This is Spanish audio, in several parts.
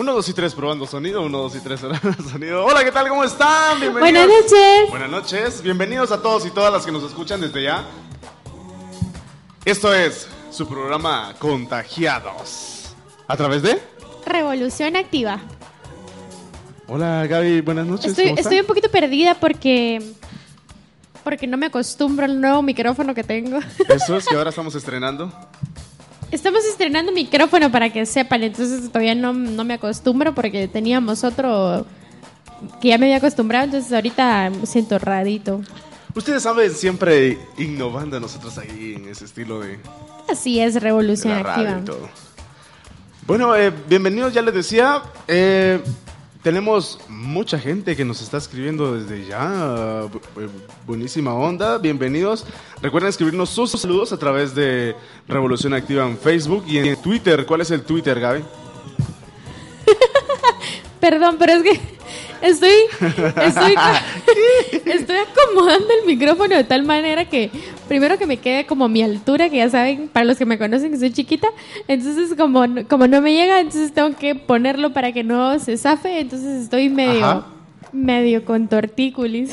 1, 2 y 3 probando sonido, 1, 2 y 3 probando sonido. Hola, ¿qué tal? ¿Cómo están? Bienvenidos. Buenas noches. Buenas noches. Bienvenidos a todos y todas las que nos escuchan desde ya. Esto es su programa Contagiados. ¿A través de? Revolución activa. Hola, Gaby. Buenas noches. Estoy, ¿Cómo están? estoy un poquito perdida porque porque no me acostumbro al nuevo micrófono que tengo. Eso es que ahora estamos estrenando. Estamos estrenando micrófono para que sepan, entonces todavía no, no me acostumbro porque teníamos otro que ya me había acostumbrado, entonces ahorita me siento rarito. Ustedes saben, siempre innovando nosotros ahí en ese estilo de, Así es, revolución activa. Bueno, eh, bienvenidos, ya les decía. eh, tenemos mucha gente que nos está escribiendo desde ya. bu- buenísima onda. Bienvenidos. Recuerden escribirnos sus saludos a través de Revolución Activa en Facebook y en Twitter. ¿Cuál es el Twitter, Gaby? Perdón, pero es que estoy, estoy, estoy acomodando el micrófono de tal manera que primero que me quede como a mi altura, que ya saben, para los que me conocen que soy chiquita, entonces como, no- como no me llega, entonces tengo que ponerlo para que no se zafe, entonces estoy medio, Ajá. medio con tortícolis.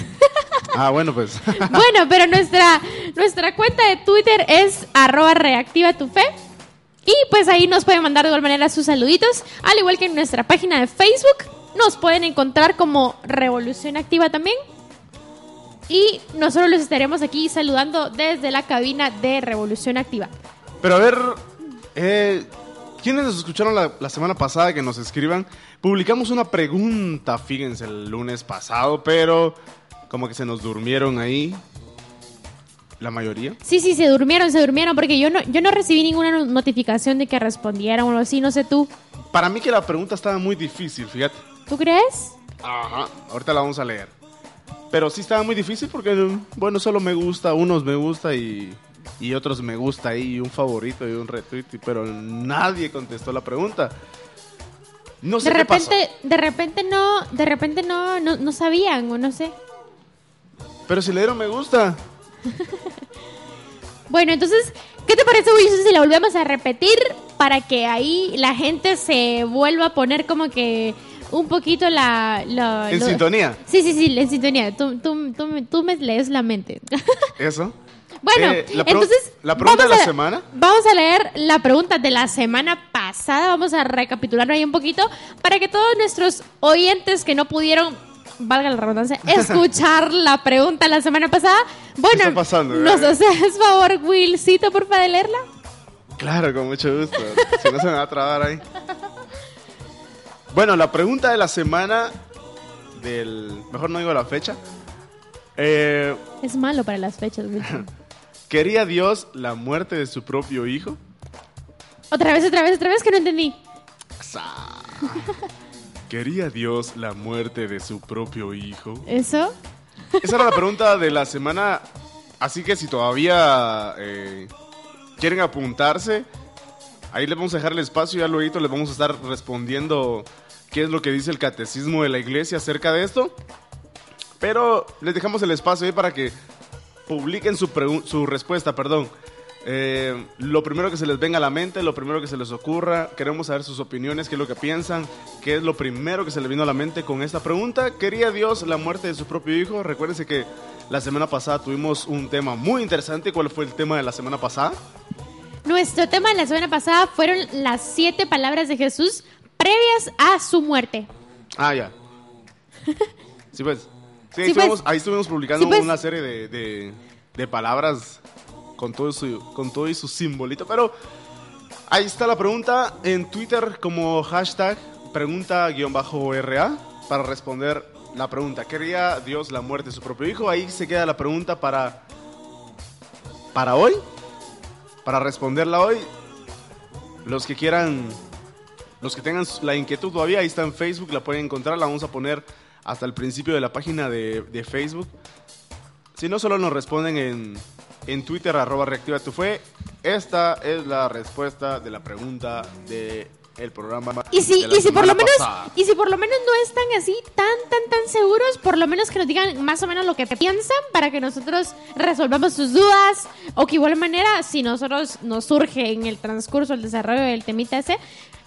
Ah, bueno, pues. bueno, pero nuestra, nuestra cuenta de Twitter es arroba reactiva tu fe. Y pues ahí nos pueden mandar de igual manera sus saluditos, al igual que en nuestra página de Facebook. Nos pueden encontrar como Revolución Activa también. Y nosotros los estaremos aquí saludando desde la cabina de Revolución Activa. Pero a ver, eh, ¿quiénes nos escucharon la, la semana pasada que nos escriban? Publicamos una pregunta, fíjense, el lunes pasado, pero como que se nos durmieron ahí. La mayoría. Sí, sí, se durmieron, se durmieron, porque yo no, yo no recibí ninguna no- notificación de que respondieran o algo así, no sé tú. Para mí que la pregunta estaba muy difícil, fíjate. ¿Tú crees? Ajá, ahorita la vamos a leer. Pero sí estaba muy difícil porque, bueno, solo me gusta, unos me gusta y, y otros me gusta y un favorito y un retweet, pero nadie contestó la pregunta. No sé de qué pasó. repente, de repente no, de repente no, no, no sabían o no sé. Pero si le dieron me gusta. Bueno, entonces, ¿qué te parece, Wilson, si la volvemos a repetir para que ahí la gente se vuelva a poner como que un poquito la... la- En lo- sintonía. Sí, sí, sí, en sintonía. Tú, tú, tú, me- tú me lees la mente. Eso. bueno, Eh, la entonces... la pregunta de la a- semana. Vamos a leer la pregunta de la semana pasada. Vamos a recapitular ahí un poquito para que todos nuestros oyentes que no pudieron valga la redundancia, escuchar la pregunta la semana pasada. Bueno, está pasando, eh? ¿nos haces favor, Willcito, porfa, de leerla? Claro, con mucho gusto. si no se me va a trabar ahí. Bueno, la pregunta de la semana del... Mejor no digo la fecha. Eh, Es malo para las fechas. ¿Quería Dios la muerte de su propio hijo? otra vez, otra vez, otra vez que no entendí. ¿Quería Dios la muerte de su propio hijo? ¿Eso? Esa era la pregunta de la semana. Así que si todavía eh, quieren apuntarse, ahí les vamos a dejar el espacio. Ya luego les vamos a estar respondiendo qué es lo que dice el catecismo de la iglesia acerca de esto. Pero les dejamos el espacio ahí para que publiquen su respuesta, perdón. Eh, lo primero que se les venga a la mente, lo primero que se les ocurra, queremos saber sus opiniones, qué es lo que piensan, qué es lo primero que se les vino a la mente con esta pregunta. ¿Quería Dios la muerte de su propio hijo? Recuérdense que la semana pasada tuvimos un tema muy interesante. ¿Cuál fue el tema de la semana pasada? Nuestro tema de la semana pasada fueron las siete palabras de Jesús previas a su muerte. Ah, ya. Sí, pues. Sí, ahí, Sí, pues. estuvimos, ahí estuvimos publicando Sí, pues. una serie de, de- de palabras con todo, su, con todo y su simbolito. Pero ahí está la pregunta en Twitter como hashtag pregunta-ra para responder la pregunta. ¿Quería Dios la muerte de su propio hijo? Ahí se queda la pregunta para, para hoy. Para responderla hoy. Los que quieran los que tengan la inquietud todavía, ahí está en Facebook, la pueden encontrar, la vamos a poner hasta el principio de la página de, Facebook. Si no, solo nos responden en, en Twitter, arroba reactiva tu fe. Esta es la respuesta de la pregunta de el programa. Y si, de la y si por lo menos, pasada. y si por lo menos no están así tan, tan, tan seguros, por lo menos que nos digan más o menos lo que piensan para que nosotros resolvamos sus dudas. O que igual manera, si nosotros nos surge en el transcurso, el desarrollo del temita ese,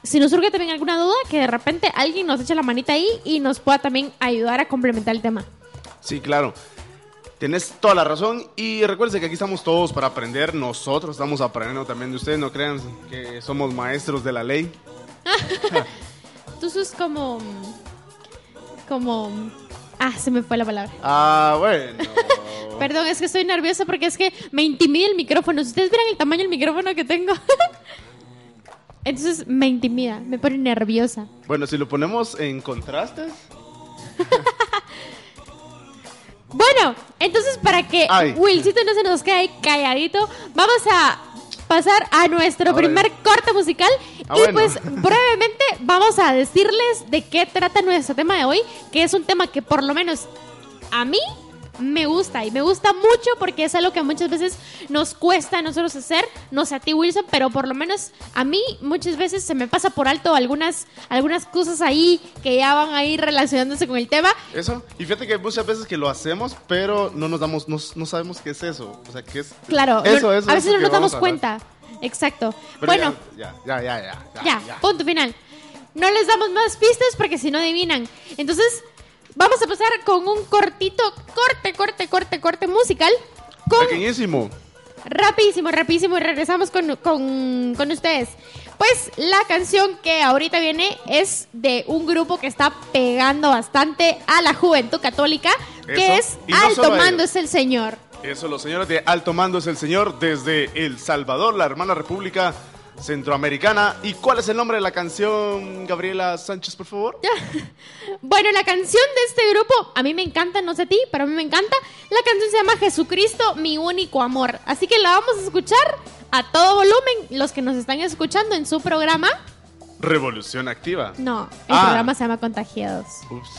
si nos surge también alguna duda, que de repente alguien nos eche la manita ahí y nos pueda también ayudar a complementar el tema. Sí, claro. Tienes toda la razón y recuerden que aquí estamos todos para aprender. Nosotros estamos aprendiendo también de ustedes. No crean que somos maestros de la ley. Tú sos como... Como... Ah, se me fue la palabra. Ah, bueno. Perdón, es que estoy nerviosa porque es que me intimida el micrófono. Si ustedes vieran el tamaño del micrófono que tengo. Entonces me intimida, me pone nerviosa. Bueno, si lo ponemos en contrastes. Bueno, entonces para que Ay. Wilcito no se nos quede ahí calladito, vamos a pasar a nuestro Ahora- primer corte musical Ah, y bueno. pues brevemente vamos a decirles de qué trata nuestro tema de hoy, que es un tema que por lo menos a mí me gusta y me gusta mucho porque es algo que muchas veces nos cuesta a nosotros hacer, no sé a ti Wilson, pero por lo menos a mí muchas veces se me pasa por alto algunas, algunas cosas ahí que ya van ahí relacionándose con el tema. Eso. Y fíjate que muchas veces que lo hacemos, pero no nos damos, no, no sabemos qué es eso. O sea, qué es. Claro, Eso, no- eso, a veces no nos damos a cuenta. Exacto. Pero bueno, Ya, ya, ya, ya. Ya, ya, ya. punto final. No les damos más pistas porque si no adivinan. Entonces, vamos a pasar con un cortito, corte, corte, corte, corte musical. Con Pequeñísimo. rapidísimo, rapidísimo y regresamos con, con, con ustedes. Pues la canción que ahorita viene es de un grupo que está pegando bastante a la juventud católica, que Eso. es Y no Alto Mando es el Señor. Eso, los señores de Alto Mando es el señor desde El Salvador, la hermana república centroamericana. ¿Y cuál es el nombre de la canción, Gabriela Sánchez, por favor? Bueno, la canción de este grupo, a mí me encanta, no sé a ti, pero a mí me encanta. La canción se llama Jesucristo, mi único amor. Así que la vamos a escuchar a todo volumen. Los que nos están escuchando en su programa. Revolución Activa. No, el Ah. programa se llama Contagiados. Ups.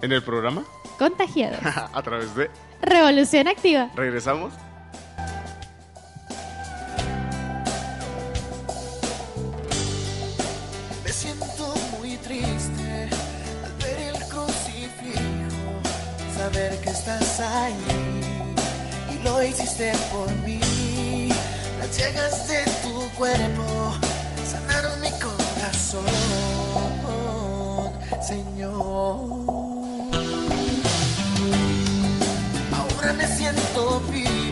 ¿En el programa? Contagiados. A través de... Revolución activa. ¿Regresamos? Saber que estás ahí y lo hiciste por mí. Las llagas de tu cuerpo sanaron mi corazón, Señor. Ahora me siento vivo,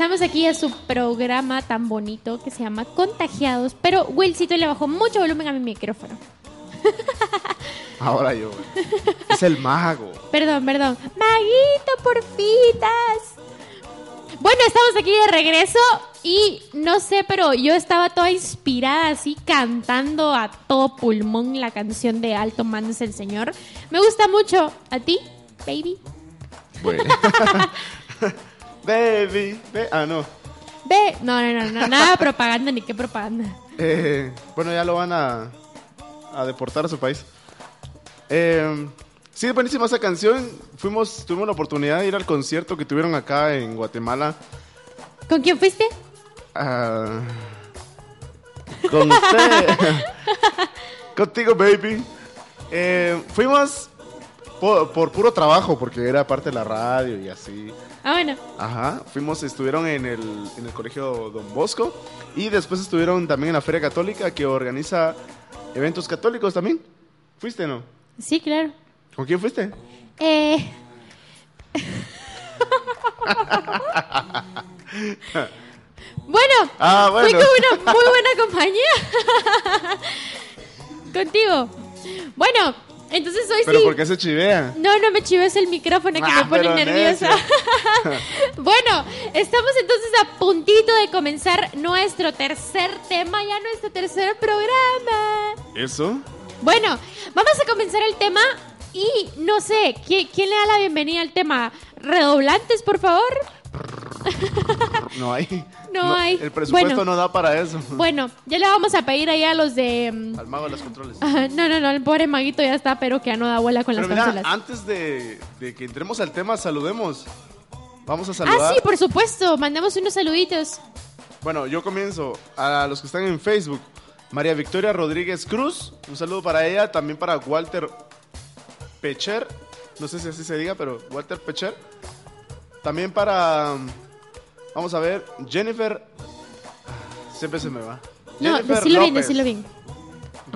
regresamos aquí a su programa tan bonito que se llama Contagiados. Pero Willcito le bajó mucho volumen a mi micrófono. Ahora yo. Es el mago. Perdón, perdón. Maguito, porfitas. Bueno, estamos aquí de regreso y no sé, pero yo estaba toda inspirada así cantando a todo pulmón la canción de Alto Mandes el Señor. Me gusta mucho. ¿A ti, baby? Bueno. Baby. Ve- ah, no. Ve. No, no, no, no, nada de propaganda ni qué propaganda. Eh, bueno, ya lo van a, a deportar a su país. Eh, sí, es buenísima esa canción. Fuimos, tuvimos la oportunidad de ir al concierto que tuvieron acá en Guatemala. ¿Con quién fuiste? Ah, con usted. Contigo, baby. Eh, fuimos por, por puro trabajo, porque era parte de la radio y así. Ah, bueno. Ajá, fuimos, estuvieron en el, en el colegio Don Bosco y después estuvieron también en la Feria Católica que organiza eventos católicos también. ¿Fuiste no? Sí, claro. ¿Con quién fuiste? Eh. bueno, Ah, fui bueno. con una muy buena compañía. Contigo. Bueno, entonces hoy Pero sí. ¿por qué se chivea? No, no me chives el micrófono que Ah, me pone nerviosa. bueno, estamos entonces a puntito de comenzar nuestro tercer tema, ya nuestro tercer programa. ¿Eso? Bueno, vamos a comenzar el tema y no sé, ¿quién, quién le da la bienvenida al tema? ¿Redoblantes, por favor? No hay. No hay. El presupuesto Bueno. no da para eso. Bueno, ya le vamos a pedir ahí a los de... mm, Al mago de los controles. ah, no, no, no, el pobre maguito ya está, pero que ya no da bola con Pero las mira, consolas. antes de, de que entremos al tema, saludemos. Vamos a Ah, saludar. sí, por supuesto, mandemos unos saluditos. Bueno, yo comienzo. A los que están en Facebook. María Victoria Rodríguez Cruz. Un saludo para ella. También para Walter Pecher. No sé si así se diga, pero Walter Pecher. También para... Vamos a ver. Jennifer... Siempre se me va. No, decilo bien, decilo bien.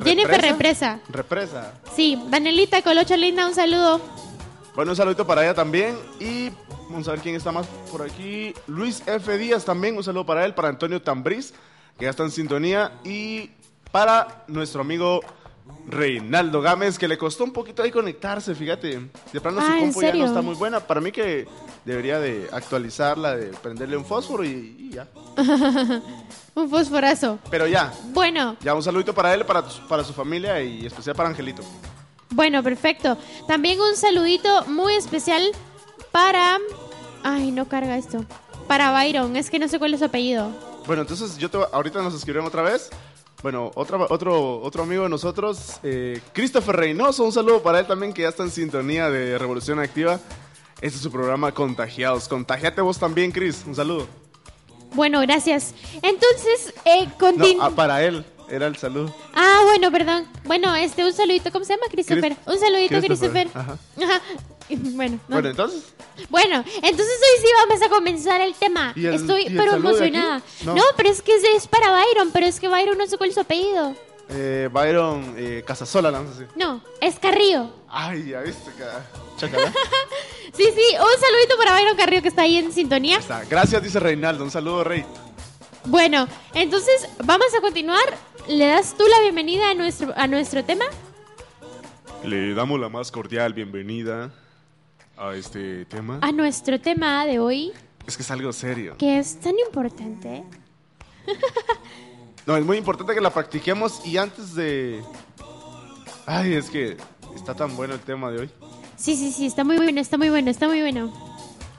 Jennifer Represa. Represa. Sí, Danielita Colocho Linda, un saludo. Bueno, un saludito para ella también. Y vamos a ver quién está más por aquí. Luis F. Díaz también. Un saludo para él. Para Antonio Tambriz, que ya está en sintonía. Y para nuestro amigo Reinaldo Gámez, que le costó un poquito ahí conectarse, fíjate. De plano Ah, su ¿en compu ya no está muy buena. Para mí que debería de actualizarla, de prenderle un fósforo y, y ya. Un fosforazo. Pero ya, Bueno, ya un saludito para él, para, para su familia y especial para Angelito. bueno, perfecto. También un saludito muy especial para... Ay, no carga esto. Para Byron, es que no sé cuál es su apellido. Bueno, entonces yo te, ahorita nos escribieron otra vez. Bueno, otra, otro, otro amigo de nosotros, eh, Christopher Reynoso, un saludo para él también que ya está en sintonía de Revolución Activa. Este es su programa Contagiados. Contagiate vos también, Chris. Un saludo. Bueno, gracias. Entonces, eh, No, continu- ah, para él. Era el saludo. Ah, bueno, perdón. Bueno, este, un saludito. ¿Cómo se llama? Christopher. Chris- un saludito, Christopher, Christopher. ajá. Ajá. Bueno, no. Bueno, entonces, Bueno, entonces hoy sí vamos a comenzar el tema. ¿Y el- Estoy y el pero emocionada. aquí? No. No. pero es que es, para Byron, pero es que Byron no sé cuál es su apellido. eh, Byron eh, Casasola, la vamos a decir. No, es Carrillo. Ay, ya viste, cara. Chacala. Sí, sí, un saludito para Byron Carrillo que está ahí en sintonía. Está. Gracias, dice Reinaldo. Un saludo, Rey. Bueno, entonces vamos a continuar. ¿Le das tú la bienvenida a nuestro, a nuestro tema? Le damos la más cordial bienvenida a este tema. A nuestro tema de hoy, Es que es algo serio. que es tan importante. No, es muy importante que la practiquemos y antes de... Ay, es que está tan bueno el tema de hoy. Sí, sí, sí, está muy bueno, está muy bueno, está muy bueno.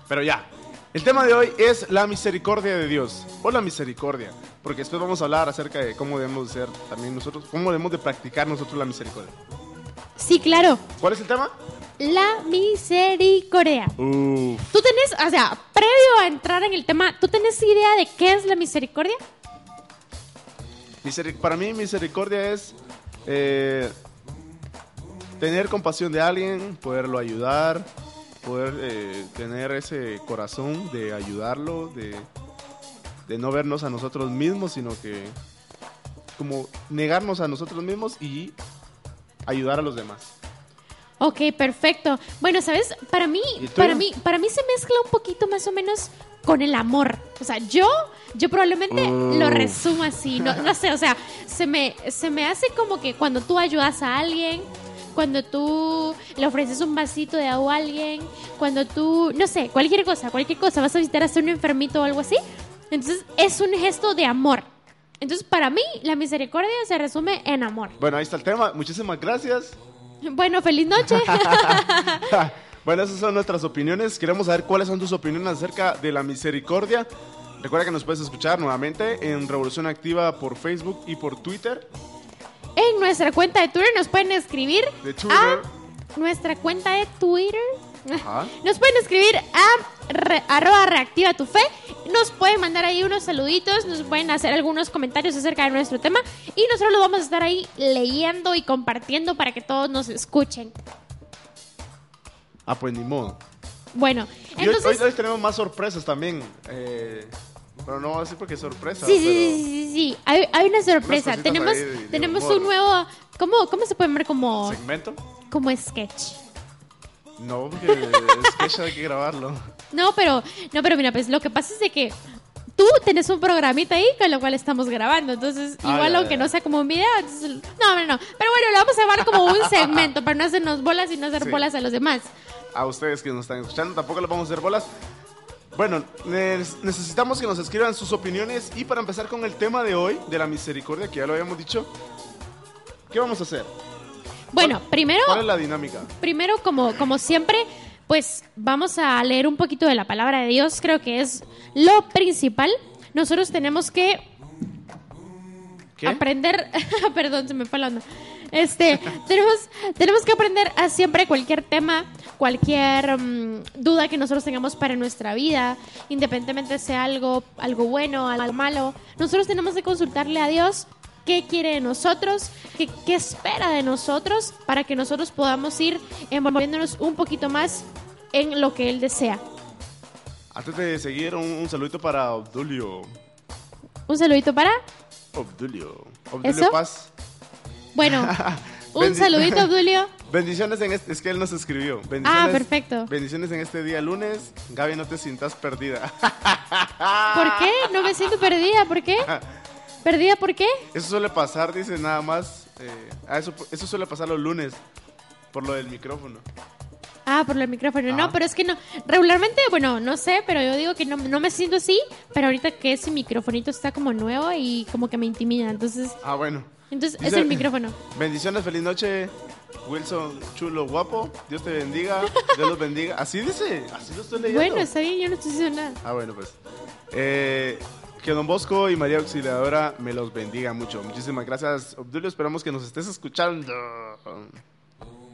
Pero ya, el tema de hoy es la misericordia de Dios o la misericordia, porque después vamos a hablar acerca de cómo debemos de ser también nosotros, cómo debemos de practicar nosotros la misericordia. Sí, claro, ¿Cuál es el tema? La misericordia. Uf, ¿Tú tenés, o sea, previo a entrar en el tema, ¿tú tenés idea de qué es la misericordia? miseri- para mí misericordia es eh, tener compasión de alguien, poderlo ayudar, poder eh, tener ese corazón de ayudarlo, de, de no vernos a nosotros mismos, sino que como negarnos a nosotros mismos y ayudar a los demás. Ok, perfecto. Bueno, ¿sabes? Para mí, para mí, para mí se mezcla un poquito más o menos con el amor. O sea, yo, yo probablemente lo resumo así. No, no sé, o sea, se me, se me hace como que cuando tú ayudas a alguien, cuando tú le ofreces un vasito de agua a alguien, cuando tú, no sé, cualquier cosa, cualquier cosa, vas a visitar a un enfermito o algo así. Entonces, es un gesto de amor. Entonces, para mí, la misericordia se resume en amor. Bueno, ahí está el tema. Muchísimas gracias. Bueno, feliz noche. bueno, esas son nuestras opiniones. Queremos saber cuáles son tus opiniones acerca de la misericordia. Recuerda que nos puedes escuchar nuevamente en Revolución Activa por Facebook y por Twitter. En nuestra cuenta de Twitter nos pueden escribir De Twitter. a nuestra cuenta de Twitter. Ajá. Nos pueden escribir a re- arroba reactiva tu fe. Nos pueden mandar ahí unos saluditos. Nos pueden hacer algunos comentarios acerca de nuestro tema. Y nosotros los vamos a estar ahí leyendo y compartiendo para que todos nos escuchen. Ah, pues ni modo. Bueno, hoy, entonces... hoy- hoy tenemos más sorpresas también. Eh, pero no voy a decir porque es sorpresa. Sí, sí, pero- sí, sí, sí. Hay, hay una sorpresa. Tenemos, ahí tenemos humor. un nuevo... ¿cómo, ¿Cómo se puede ver como, ¿Segmento? como sketch? No, porque que ya hay que grabarlo. No, pero, no, pero mira, pues lo que pasa es de que tú tenés un programita ahí con lo cual estamos grabando. Entonces, Ah, igual ya, aunque ya. no sea como un video, entonces- no, no, no. Pero bueno, lo vamos a llevar como un segmento para no hacernos bolas y no hacer Sí. bolas a los demás. A ustedes que nos están escuchando, tampoco les vamos a hacer bolas. Bueno, necesitamos que nos escriban sus opiniones y para empezar con el tema de hoy, de la misericordia, que ya lo habíamos dicho, ¿qué vamos a hacer? Bueno, primero, ¿Cuál es la dinámica? primero como, como siempre, pues vamos a leer un poquito de la palabra de Dios. Creo que es lo principal. Nosotros tenemos que ¿Qué? aprender, perdón, se me fue la onda. Este, tenemos, tenemos que aprender a siempre cualquier tema, cualquier mm, duda que nosotros tengamos para nuestra vida, independientemente sea algo, algo bueno, algo malo. Nosotros tenemos que consultarle a Dios qué quiere de nosotros, qué, qué espera de nosotros, para que nosotros podamos ir envolviéndonos un poquito más en lo que Él desea. Antes de seguir, un, un saludito para Obdulio. Un saludito para, Obdulio. Obdulio ¿Eso? Paz. bueno, un saludito, Abdulio. Bendiciones en este, es que él nos escribió. Bendiciones, Ah, perfecto. Bendiciones en este día lunes. Gaby, no te sientas perdida. ¿Por qué? No me siento perdida, ¿por qué? ¿Perdida por qué? Eso suele pasar, dice nada más. eh, ah, eso, eso suele pasar los lunes. Por lo del micrófono. Ah, por el micrófono. No, Ajá. pero es que no. Regularmente, bueno, no sé, pero yo digo que no, no me siento así. Pero ahorita que ese microfonito está como nuevo y como que me intimida. Entonces, Ah, bueno. entonces es el micrófono. Bendiciones, feliz noche. Wilson, chulo, guapo. Dios te bendiga. Dios los bendiga. Así dice. Así lo estoy leyendo. Bueno, está bien, yo no estoy diciendo nada. Ah, bueno, pues. Eh, que Don Bosco y María Auxiliadora me los bendiga mucho. Muchísimas gracias, Obdulio. Esperamos que nos estés escuchando.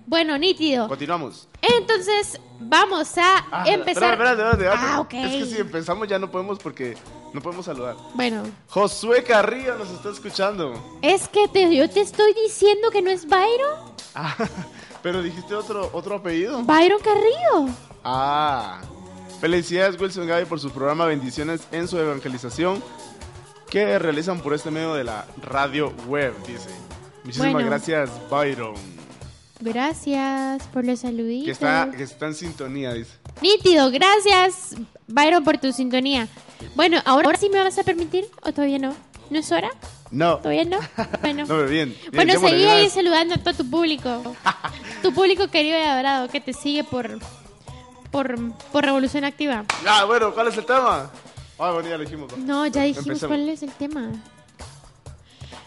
Bueno, nítido. Continuamos. Entonces, vamos a Ah, empezar. espérate, espérate, espérate. Ah, ok. Es que si empezamos ya no podemos porque No podemos saludar. Bueno, Josué Carrillo nos está escuchando. es que te- yo te estoy diciendo que no es Byron. Ah, pero dijiste otro, otro apellido. Byron Carrillo. Ah. Felicidades Wilson Gaby por su programa Bendiciones en su evangelización que realizan por este medio de la radio web, dice. Muchísimas Bueno. gracias, Byron. Gracias por los saluditos. Que está, que está en sintonía, dice. Nítido, gracias Byron por tu sintonía. Bueno, ¿ahora, ahora sí me vas a permitir o todavía no? ¿No es hora? No. ¿Todavía no? Bueno. No, pero bien. bien, Bueno, seguí ahí saludando a todo tu público. tu público querido y adorado que te sigue por, por, por Revolución Activa. Ah, bueno, ¿cuál es el tema? Ah, bueno, ya lo dijimos. ¿no? Ya dijimos Empecemos. cuál es el tema.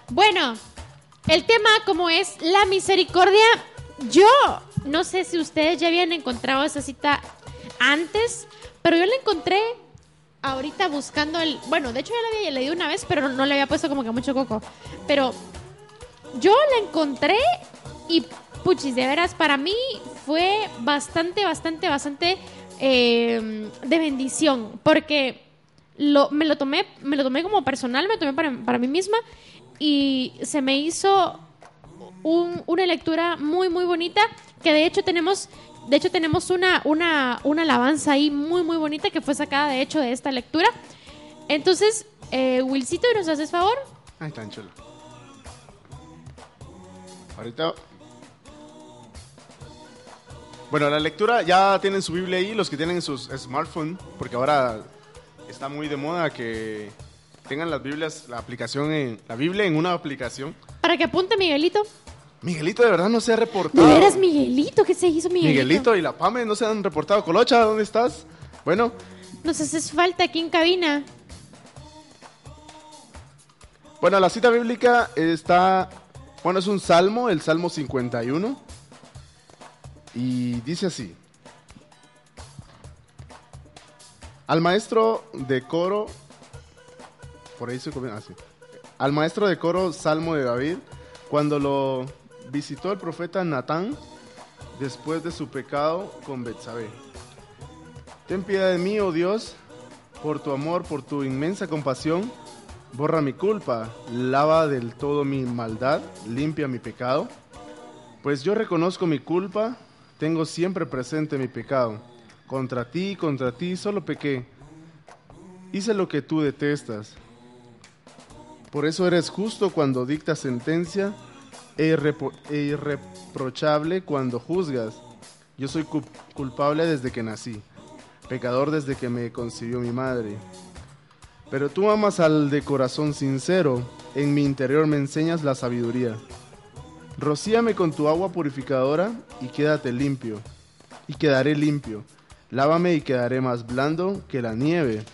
Bueno, el tema como es la misericordia, yo no sé si ustedes ya habían encontrado esa cita antes, pero yo la encontré ahorita buscando el... Bueno, de hecho ya la había leído una vez, pero no, no le había puesto como que mucho coco. Pero yo la encontré y puchis, de veras, para mí fue bastante, bastante, bastante eh, de bendición. Porque me lo tomé, me lo tomé como personal, me lo tomé para, para mí misma. Y se me hizo un- una lectura muy, muy bonita. Que de hecho tenemos. De hecho, tenemos una, una, una alabanza ahí muy, muy bonita que fue sacada, de hecho, de esta lectura. Entonces, eh, Wilcito, ¿nos haces favor? Ay, tan chulo. Ahorita. Bueno, la lectura ya tienen su Biblia ahí, los que tienen sus smartphones, porque ahora está muy de moda que tengan las Biblias, la aplicación en la Biblia en una aplicación. Para que apunte Miguelito. Miguelito de verdad no se ha De reportado. veras, Miguelito, ¿qué se hizo Miguelito? Miguelito y la Pame no se han reportado. Colocha, ¿dónde estás? Bueno, Nos haces falta aquí en cabina. Bueno, la cita bíblica está, bueno, es un salmo, el Salmo 51, y dice así. Al maestro de coro, por ahí se comienza así. Al maestro de coro, Salmo de David, cuando lo visitó el profeta Natán después de su pecado con Betsabé. Ten piedad de mí, oh Dios, por tu amor, por tu inmensa compasión. Borra mi culpa, lava del todo mi maldad, limpia mi pecado. Pues yo reconozco mi culpa, tengo siempre presente mi pecado. Contra ti, contra ti solo pequé. Hice lo que tú detestas. Por eso eres justo cuando dictas sentencia e, e irreprochable cuando juzgas. Yo soy cu- culpable desde que nací, pecador desde que me concibió mi madre. Pero tú amas al de corazón sincero, en mi interior me enseñas la sabiduría. Rocíame con tu agua purificadora y quédate limpio, y quedaré limpio. Lávame y quedaré más blando que la nieve.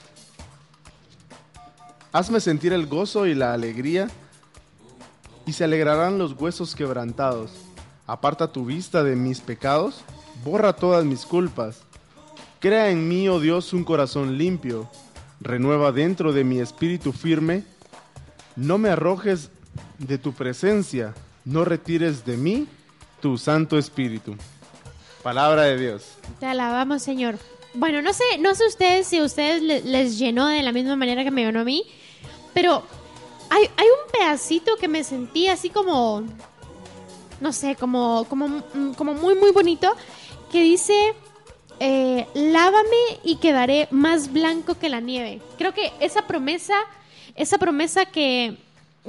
Hazme sentir el gozo y la alegría, y se alegrarán los huesos quebrantados. Aparta tu vista de mis pecados, borra todas mis culpas. Crea en mí, oh Dios, un corazón limpio. Renueva dentro de mi espíritu firme. No me arrojes de tu presencia, no retires de mí tu Santo Espíritu. Palabra de Dios. Te alabamos, Señor. Bueno, no sé, no sé ustedes si a ustedes le- les llenó de la misma manera que me llenó a mí, pero hay, hay un pedacito que me sentí así como, no sé, como, como, mm, como muy, muy bonito, que dice, eh, lávame y quedaré más blanco que la nieve. Creo que esa promesa, esa promesa que,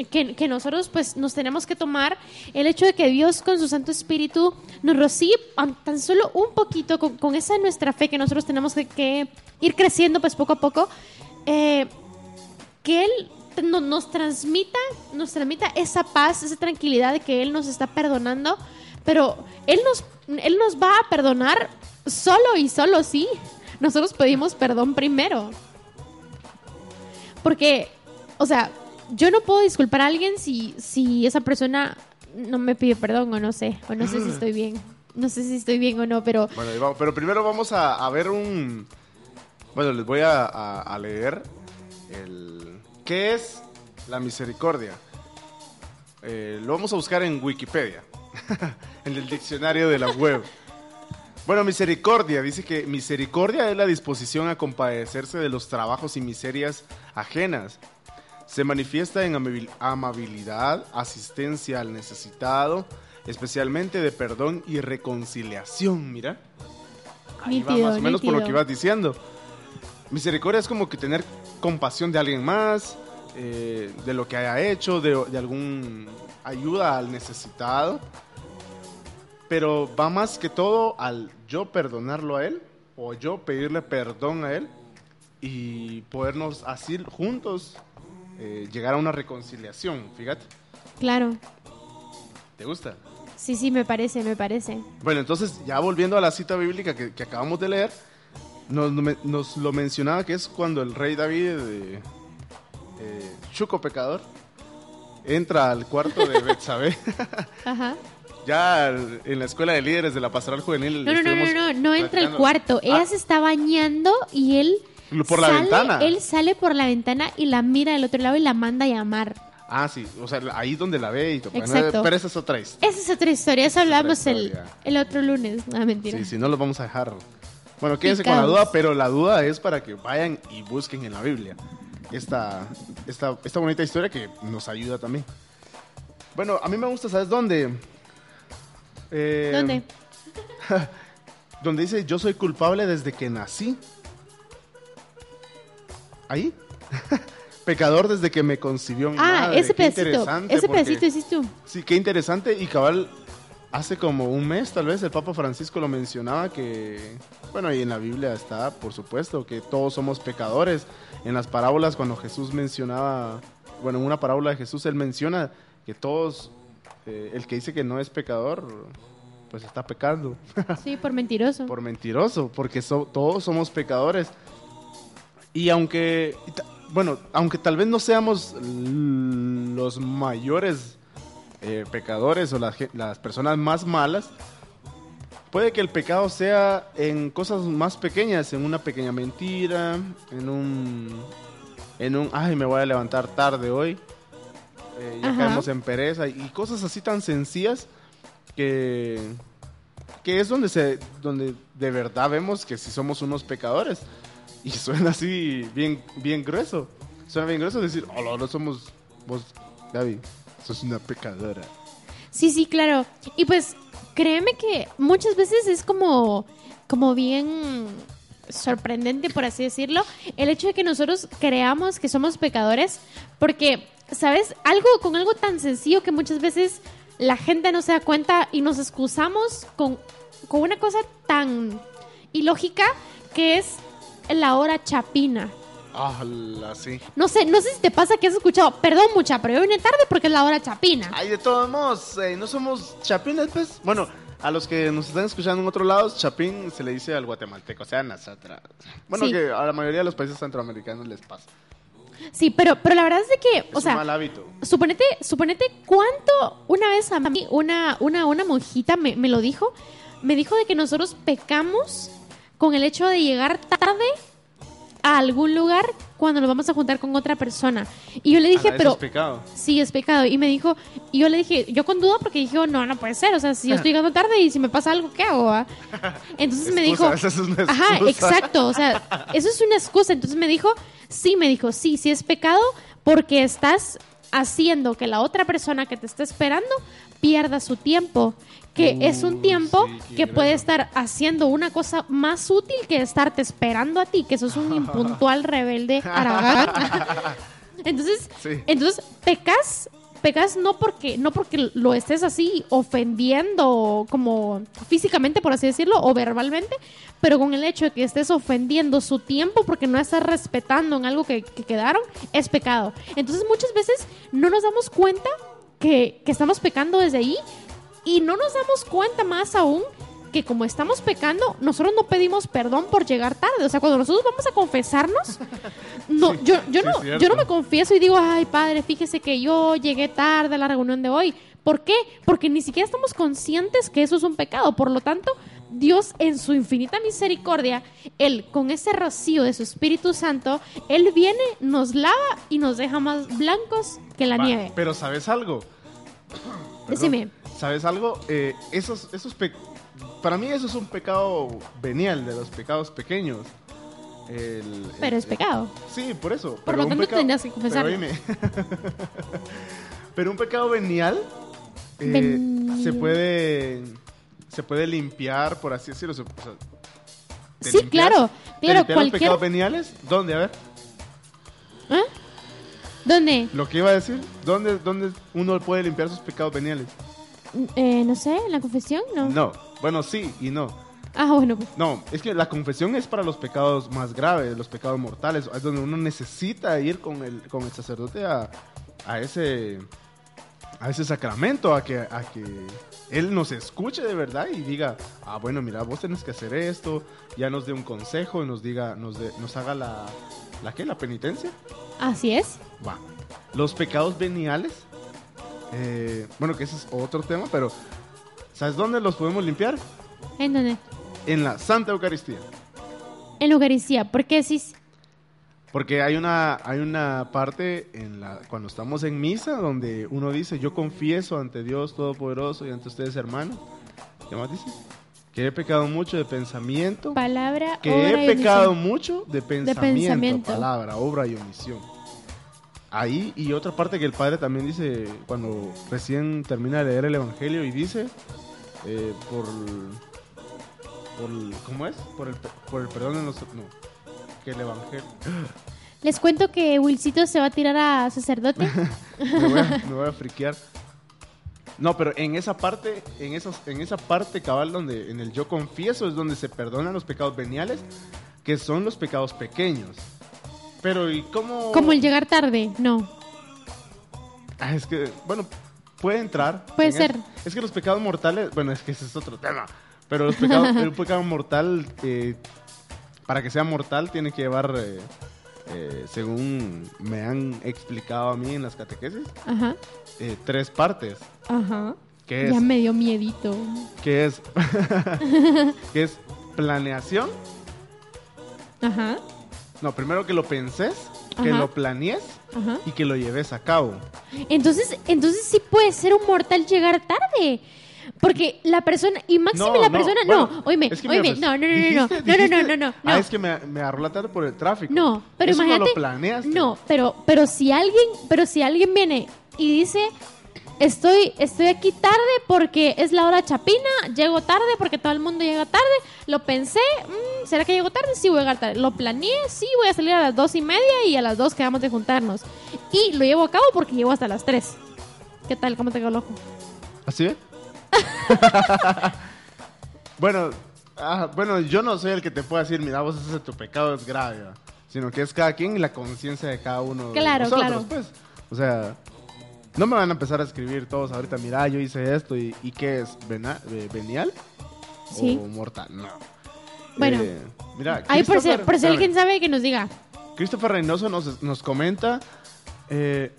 que, nosotros pues nos tenemos que tomar, el hecho de que Dios con su Santo Espíritu nos rocíe tan- solo un poquito con, esa nuestra fe que nosotros tenemos que, ir creciendo pues poco a poco, eh, que Él no- nos transmita, nos transmita esa paz, esa tranquilidad de que Él nos está perdonando, pero Él nos, Él nos va a perdonar solo y solo sí. Nosotros pedimos perdón primero. Porque, o sea, yo no puedo disculpar a alguien si, si esa persona no me pide perdón o no sé, o no sé si estoy bien. No sé si estoy bien o no, pero Bueno, vamos. pero primero vamos a, a ver un... Bueno, les voy a, a- a leer el... ¿Qué es la misericordia? Eh, lo vamos a buscar en Wikipedia, en el diccionario de la web. Bueno, misericordia, dice que misericordia es la disposición a compadecerse de los trabajos y miserias ajenas. Se manifiesta en amabil- amabilidad, asistencia al necesitado, especialmente de perdón y reconciliación, mira. Ahí va más o menos por lo que ibas diciendo. Misericordia es como que tener compasión de alguien más, eh, de lo que haya hecho, de, de algún ayuda al necesitado. Pero va más que todo al yo perdonarlo a él o yo pedirle perdón a él y podernos así juntos eh, llegar a una reconciliación, fíjate. Claro. ¿Te gusta? Sí, sí, me parece, me parece. Bueno, entonces ya volviendo a la cita bíblica que, que acabamos de leer, nos, nos lo mencionaba que es cuando el rey David, eh, eh, Chuco pecador, entra al cuarto de Betsabé. Ajá. ya en la escuela de líderes de la pastoral juvenil. No, no, no, no, no, no entra al cuarto. Ella Ah, se está bañando y él Por la sale- ventana. Él sale por la ventana y la mira del otro lado y la manda a llamar. Ah, sí, o sea, ahí donde la ve y todo. Exacto. pero esa es otra historia. Esa es otra historia, eso es hablamos el, el otro lunes. No, mentira. Sí, sí, no los vamos a dejar. Bueno, quédense con la duda, pero la duda es para que vayan y busquen en la Biblia esta, esta, esta bonita historia que nos ayuda también. Bueno, a mí me gusta, ¿sabes dónde? Eh, ¿Dónde? Donde dice, yo soy culpable desde que nací. ¿Ahí? Pecador desde que me concibió mi Ah, madre. ese Qué pedacito. interesante, Ese porque- pedacito hiciste tú. Sí, qué interesante. Y cabal, hace como un mes tal vez el Papa Francisco lo mencionaba que, bueno, y en la Biblia está, por supuesto, que todos somos pecadores. En las parábolas, cuando Jesús mencionaba, bueno, en una parábola de Jesús, él menciona que todos, eh, el que dice que no es pecador, pues está pecando Sí, por mentiroso. por mentiroso, porque so- todos somos pecadores. Y aunque, bueno, aunque tal vez no seamos los mayores eh, pecadores o las, las personas más malas, puede que el pecado sea en cosas más pequeñas, en una pequeña mentira, en un, en un, ay, me voy a levantar tarde hoy, eh, ya Ajá. caemos en pereza y cosas así tan sencillas que que es donde se donde de verdad vemos que si somos unos pecadores y suena así bien bien grueso suena bien grueso decir hola no somos vos Gaby sos una pecadora Sí, sí, claro. Y pues créeme que muchas veces es como, como bien sorprendente, por así decirlo, el hecho de que nosotros creamos que somos pecadores, porque, ¿sabes? Algo con algo tan sencillo que muchas veces la gente no se da cuenta y nos excusamos con, con una cosa tan ilógica que es la hora chapina. ah sí No sé, no sé si te pasa que has escuchado, perdón mucha, pero yo vine tarde porque es la hora chapina. ay de todos modos eh, no somos chapines pues bueno a los que nos están escuchando en otros lados, chapín se le dice al guatemalteco, o sea, nosotros. Bueno, Sí. que a la mayoría de los países centroamericanos les pasa. Sí, pero, pero la verdad es de que, Es o un sea, mal hábito. Suponete, suponete cuánto una vez a mí una, una, una monjita me, me lo dijo. Me dijo de que nosotros pecamos con el hecho de llegar tarde a algún lugar cuando nos vamos a juntar con otra persona. Y yo le dije, pero es pecado. sí, es pecado. Y me dijo, y yo le dije, yo con duda porque dije, no, no puede ser. O sea, si yo estoy llegando tarde y si me pasa algo, ¿qué hago? ah?" Entonces me dijo, Excusa, esa es una ajá, excusa. exacto. O sea, eso es una excusa. Entonces me dijo, sí, me dijo, sí, sí es pecado porque estás haciendo que la otra persona que te está esperando pierda su tiempo. Que es un tiempo sí, que puede estar haciendo una cosa más útil que estarte esperando a ti, que eso es un impuntual rebelde aragán. Entonces, Sí. entonces pecas, pecas no porque no porque lo estés así ofendiendo como físicamente por así decirlo o verbalmente, pero con el hecho de que estés ofendiendo su tiempo porque no estás respetando en algo que, que quedaron, es pecado. Entonces muchas veces no nos damos cuenta que, que estamos pecando desde ahí y no nos damos cuenta más aún que como estamos pecando, nosotros no pedimos perdón por llegar tarde. O sea, cuando nosotros vamos a confesarnos, no, yo, yo, sí, no, yo no me confieso y digo, ay padre, fíjese que yo llegué tarde a la reunión de hoy. ¿Por qué? Porque ni siquiera estamos conscientes que eso es un pecado. Por lo tanto, Dios en su infinita misericordia, Él con ese rocío de su Espíritu Santo, Él viene, nos lava y nos deja más blancos que la Va, nieve. Pero ¿sabes algo? Decime. ¿Sabes algo? Eh, esos, esos para mí eso es un pecado venial, de los pecados pequeños. El- Pero es pecado. Sí, por eso. Por lo tanto, pecado- tendrías que confesarlo. Pero. Pero un pecado venial eh, Venial. se puede se puede limpiar, por así decirlo. se- o sea, ¿te Sí, limpias? claro, ¿Te claro, limpias los cualquier- pecados veniales? ¿Dónde? A ver, ¿Ah? ¿Dónde? lo que iba a decir. ¿Dónde, dónde uno puede limpiar sus pecados veniales? Eh, no sé, ¿en la confesión? No. No. Bueno, sí y no. Ah, bueno, pues. No, es que la confesión es para los pecados más graves, los pecados mortales, es donde uno necesita ir con el, con el sacerdote a, a ese a ese sacramento, a que, a que él nos escuche de verdad y diga, ah, bueno, mira, vos tenés que hacer esto, ya nos dé un consejo y nos diga, nos, dé- nos haga la, ¿la qué? ¿La penitencia? Así es. Va. Los pecados veniales, eh, bueno, que ese es otro tema, pero ¿sabes dónde los podemos limpiar? ¿En dónde? En la Santa Eucaristía. En la Eucaristía. ¿Por qué decís? Porque hay una, hay una parte en la, cuando estamos en misa donde uno dice, yo confieso ante Dios Todopoderoso y ante ustedes hermanos. ¿Qué más dice? Que he pecado mucho de pensamiento. Palabra, que obra he y pecado omisión. mucho de pensamiento, pensamiento. palabra, obra y omisión. Ahí, y otra parte que el padre también dice cuando recién termina de leer el Evangelio y dice, eh, por, por, ¿cómo es? Por el, por el perdón de nosotros, no, que el Evangelio, Les cuento que Wilcito se va a tirar a sacerdote. me voy, a, me voy a friquear. No, pero en esa parte, en esos, en esa parte cabal donde en el yo confieso es donde se perdonan los pecados veniales, que son los pecados pequeños. Pero ¿y cómo? Como el llegar tarde. No. Ah, es que, bueno, puede entrar. Puede ser. Es que los pecados mortales, bueno, es que ese es otro tema. Pero los pecados, el pecado mortal, eh, para que sea mortal, tiene que llevar, eh, eh, según me han explicado a mí en las catequesis, Ajá. eh, tres partes. Ajá. Que es, Ya me dio miedito. que es, que es planeación. Ajá. No, primero que lo penses, que Ajá. lo planees Ajá. y que lo lleves a cabo. Entonces, entonces sí puede ser un mortal llegar tarde. Porque la persona, y máximo la persona, no, oíme, es que oíme, pues, no, no, no, no, dijiste- no, no, no, no, no, no, Ah, no. es que me, me agarró la tarde por el tráfico. No, pero Eso imagínate. no lo planeaste. No, pero, pero si alguien, pero si alguien viene y dice, estoy, estoy aquí tarde porque es la hora chapina, llego tarde porque todo el mundo llega tarde, lo pensé, mm, ¿será que llego tarde? Sí voy a llegar tarde. Lo planeé, sí voy a salir a las dos y media y a las dos quedamos de juntarnos. Y lo llevo a cabo porque llego hasta las tres. ¿Qué tal? ¿Cómo te quedó el ojo? ¿Así ve? bueno, ah, bueno, yo no soy el que te pueda decir, mira, vos ese tu pecado es grave, sino que es cada quien y la conciencia de cada uno Claro, de nosotros, claro. pues. O sea, no me van a empezar a escribir todos ahorita, mira, yo hice esto y, y qué es, Vena- venial Sí. o mortal, no. Bueno. Eh, mira, Ahí por si, Christopher- por si alguien sabe que nos diga. Christopher Reynoso nos, nos comenta, eh,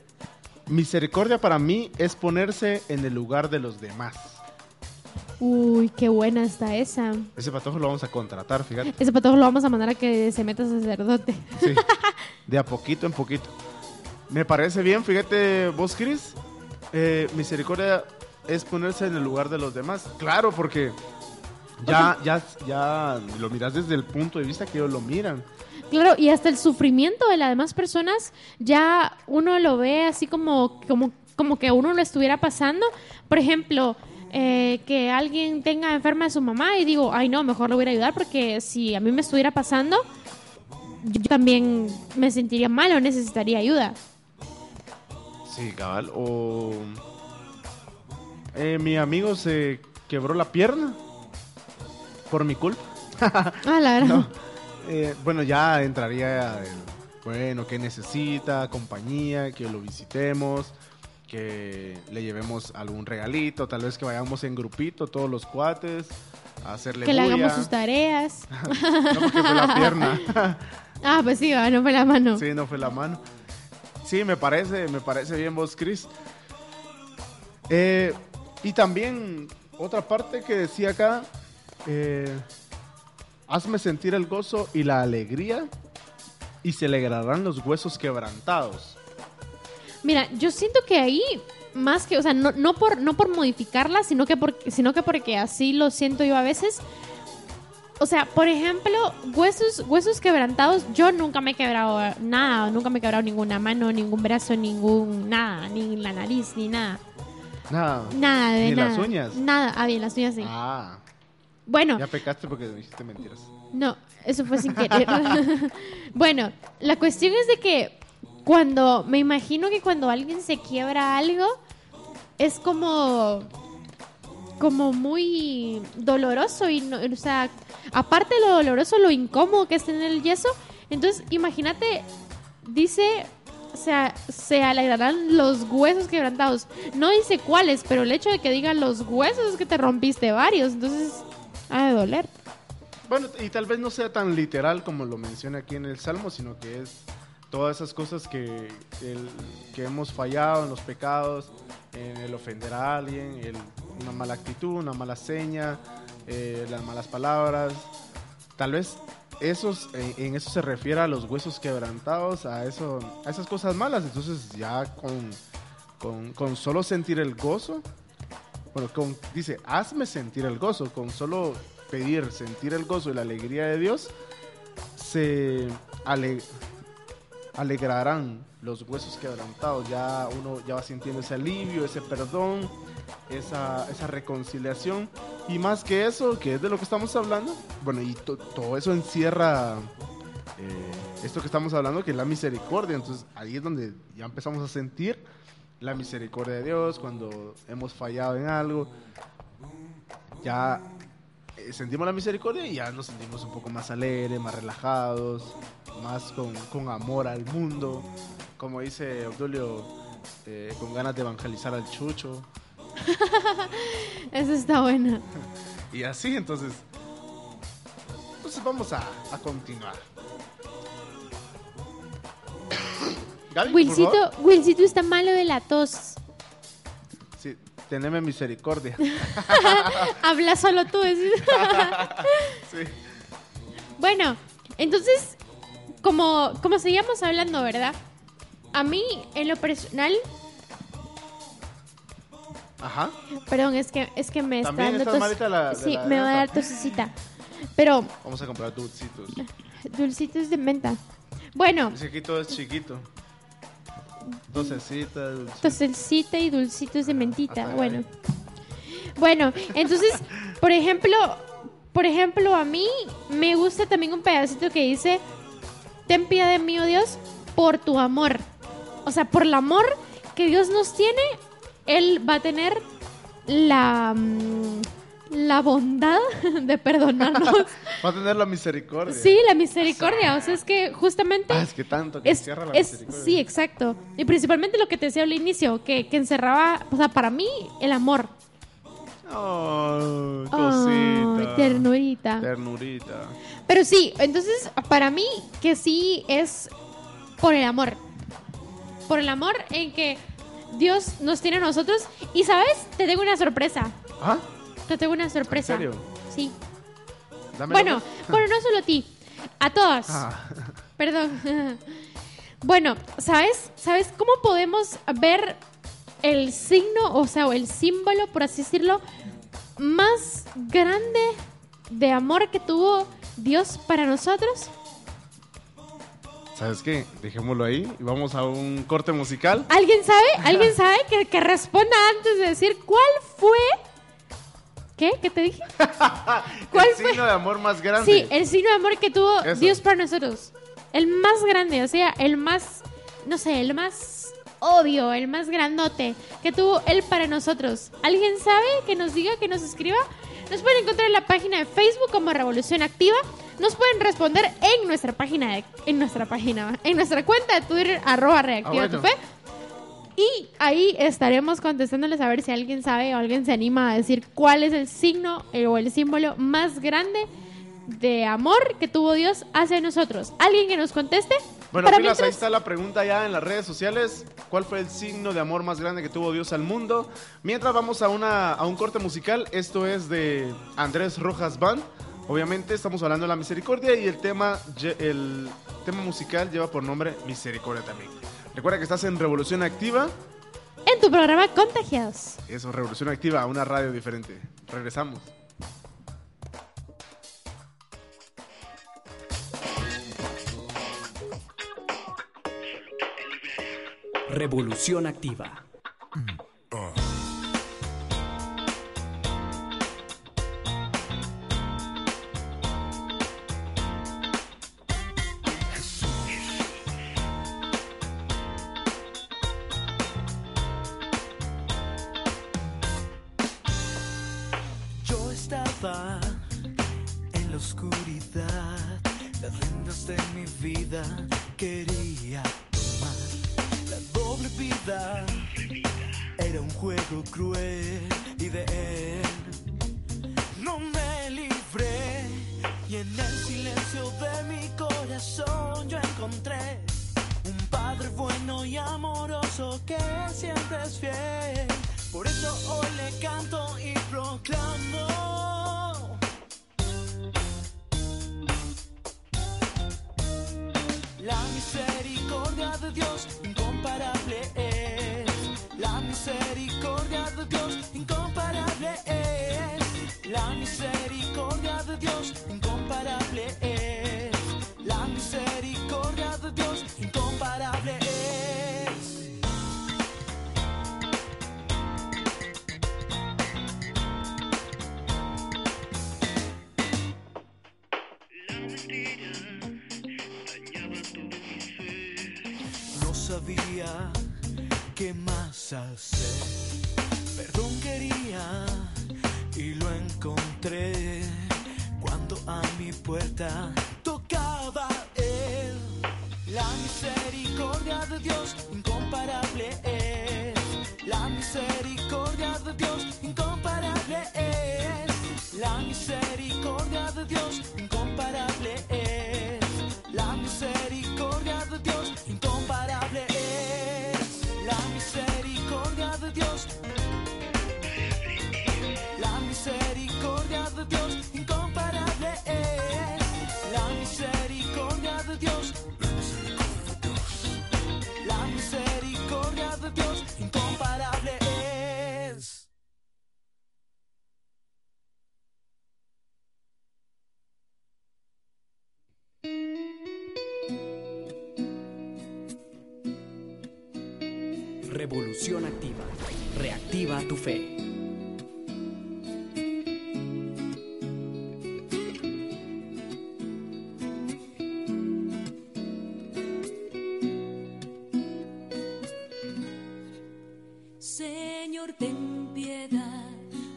misericordia para mí es ponerse en el lugar de los demás. Uy, qué buena está esa. Ese patojo lo vamos a contratar, fíjate. Ese patojo lo vamos a mandar a que se meta sacerdote. Sí, de a poquito en poquito. Me parece bien, fíjate vos, Chris. eh, misericordia es ponerse en el lugar de los demás. Claro, porque ya, ya, ya lo miras desde el punto de vista que ellos lo miran. Claro, y hasta el sufrimiento de las demás personas, ya uno lo ve así como, como, como que uno lo estuviera pasando. Por ejemplo, eh, que alguien tenga enferma a su mamá y digo, ay no, mejor lo voy a ayudar porque si a mí me estuviera pasando, yo también me sentiría mal o necesitaría ayuda. Sí, cabal. O eh, mi amigo se quebró la pierna por mi culpa. Ah, la verdad. No. Eh, bueno, ya entraría el, bueno, que necesita, compañía, que lo visitemos, que le llevemos algún regalito, tal vez que vayamos en grupito, todos los cuates, a hacerle que le hagamos sus tareas. No, porque fue la pierna. Ah, pues sí, no fue la mano. sí, no fue la mano. Sí, me parece, me parece bien vos, Chris. Eh, y también otra parte que decía acá, eh, hazme sentir el gozo y la alegría y se alegrarán los huesos quebrantados. Mira, yo siento que ahí más que, o sea, no, no por no por modificarla, sino que por, sino que porque así lo siento yo a veces. O sea, por ejemplo, huesos huesos quebrantados, yo nunca me he quebrado nada, nunca me he quebrado ninguna mano, ningún brazo, ningún nada, ni la nariz, ni nada. Nada. Nada de Ni nada. las uñas. Nada, ah, bien, las uñas sí. Ah, Bueno, ya pecaste porque dijiste mentiras. no, eso fue sin querer. bueno, la cuestión es de que cuando, me imagino que cuando alguien se quiebra algo, es como, como muy doloroso y, no, o sea, aparte de lo doloroso, lo incómodo que es tener el yeso. Entonces, imagínate, dice, o sea, se alegrarán los huesos quebrantados. No dice cuáles, pero el hecho de que diga los huesos es que te rompiste varios, entonces ha de doler. Bueno, y tal vez no sea tan literal como lo menciona aquí en el Salmo, sino que es todas esas cosas que, que hemos fallado en los pecados, en el ofender a alguien, el- una mala actitud, una mala seña, eh, las malas palabras. Tal vez esos, en, en eso se refiere a los huesos quebrantados, a, eso, a esas cosas malas. Entonces ya con, con, con solo sentir el gozo, bueno, con, dice, hazme sentir el gozo, con solo pedir, sentir el gozo y la alegría de Dios, se ale- alegrarán los huesos quebrantados. Ya uno ya va sintiendo ese alivio, ese perdón, esa, esa reconciliación. Y más que eso, que es de lo que estamos hablando, bueno, y to- todo eso encierra eh, esto que estamos hablando, que es la misericordia. Entonces ahí es donde ya empezamos a sentir la misericordia de Dios cuando hemos fallado en algo. Ya eh, sentimos la misericordia y ya nos sentimos un poco más alegres, más relajados, más con, con amor al mundo. Como dice Obdulio, eh, con ganas de evangelizar al chucho. Eso está bueno. Y así, entonces. Entonces vamos a, a continuar. Gaby, Wilcito. Wilcito está malo de la tos. Sí, teneme misericordia. Habla solo tú. Sí. bueno, entonces, como, como seguíamos hablando, ¿verdad? A mí, en lo personal, Ajá. perdón, es que, es que me está dando tos. la- sí, la me va a dar tosecita. Pero, Vamos a comprar dulcitos. dulcitos de menta. Bueno, Dice aquí todo es chiquito. Docecitas, dulcitos. tosecita y dulcitos de mentita. Bueno. Bueno, entonces, por ejemplo, por ejemplo, a mí me gusta también un pedacito que dice, ten piedad de mí, oh Dios, por tu amor. O sea, por el amor que Dios nos tiene, Él va a tener la, mm, la bondad de perdonarnos. Va a tener la misericordia. sí, la misericordia. O sea, es que justamente... Ah, es que tanto que Es, encierra la es- misericordia. sí, exacto. Y principalmente lo que te decía al inicio, que, que encerraba, o sea, para mí, el amor. Oh, cosita. ternurita. Ternurita. Pero sí, entonces, para mí, que sí es por el amor. Por el amor en que Dios nos tiene a nosotros. Y, ¿sabes? Te tengo una sorpresa. ¿Ah? Te tengo una sorpresa. ¿En serio? Sí. Dámelo, Bueno, bueno, no solo a ti. A todos. Ah, Perdón. bueno, ¿sabes? ¿Sabes cómo podemos ver el signo, o sea, o el símbolo, por así decirlo, más grande de amor que tuvo Dios para nosotros? ¿Sabes qué? Dejémoslo ahí y vamos a un corte musical. ¿Alguien sabe? ¿Alguien sabe que, que responda antes de decir cuál fue? ¿Qué? ¿Qué te dije? ¿Cuál el fue? signo de amor más grande. Sí, el signo de amor que tuvo Eso. Dios para nosotros. El más grande, o sea, el más, no sé, el más obvio, el más grandote que tuvo Él para nosotros. ¿Alguien sabe? Que nos diga, que nos escriba. Nos pueden encontrar en la página de Facebook como Revolución Activa. Nos pueden responder en nuestra página, de- en nuestra página, en nuestra cuenta de Twitter, arroba reactiva Ah, bueno. tu fe. Y ahí estaremos contestándoles a ver si alguien sabe o alguien se anima a decir cuál es el signo eh, o el símbolo más grande de amor que tuvo Dios hacia nosotros. ¿Alguien que nos conteste? Bueno, pilas, ahí está la pregunta ya en las redes sociales. ¿Cuál fue el signo de amor más grande que tuvo Dios al mundo? Mientras vamos a, una, a un corte musical, esto es de Andrés Rojas Band. Obviamente estamos hablando de la misericordia y el tema, el tema musical lleva por nombre Misericordia también. Recuerda que estás en Revolución Activa. En tu programa Contagiados. Eso, Revolución Activa, una radio diferente. Regresamos. Revolución Activa. Yo La misericordia de Dios incomparable es. La misericordia de Dios incomparable es. La misericordia de Dios incomparable es. La misericordia de Dios incomparable es. Qué más hacer. Perdón quería y lo encontré cuando a mi puerta tocaba él. La misericordia de Dios incomparable es. La misericordia de Dios incomparable es. La misericordia de Dios incomparable es. Dios incomparable. La misericordia de Dios. La misericordia de Dios incomparable es. Revolución Activa. Reactiva tu fe. Señor, ten piedad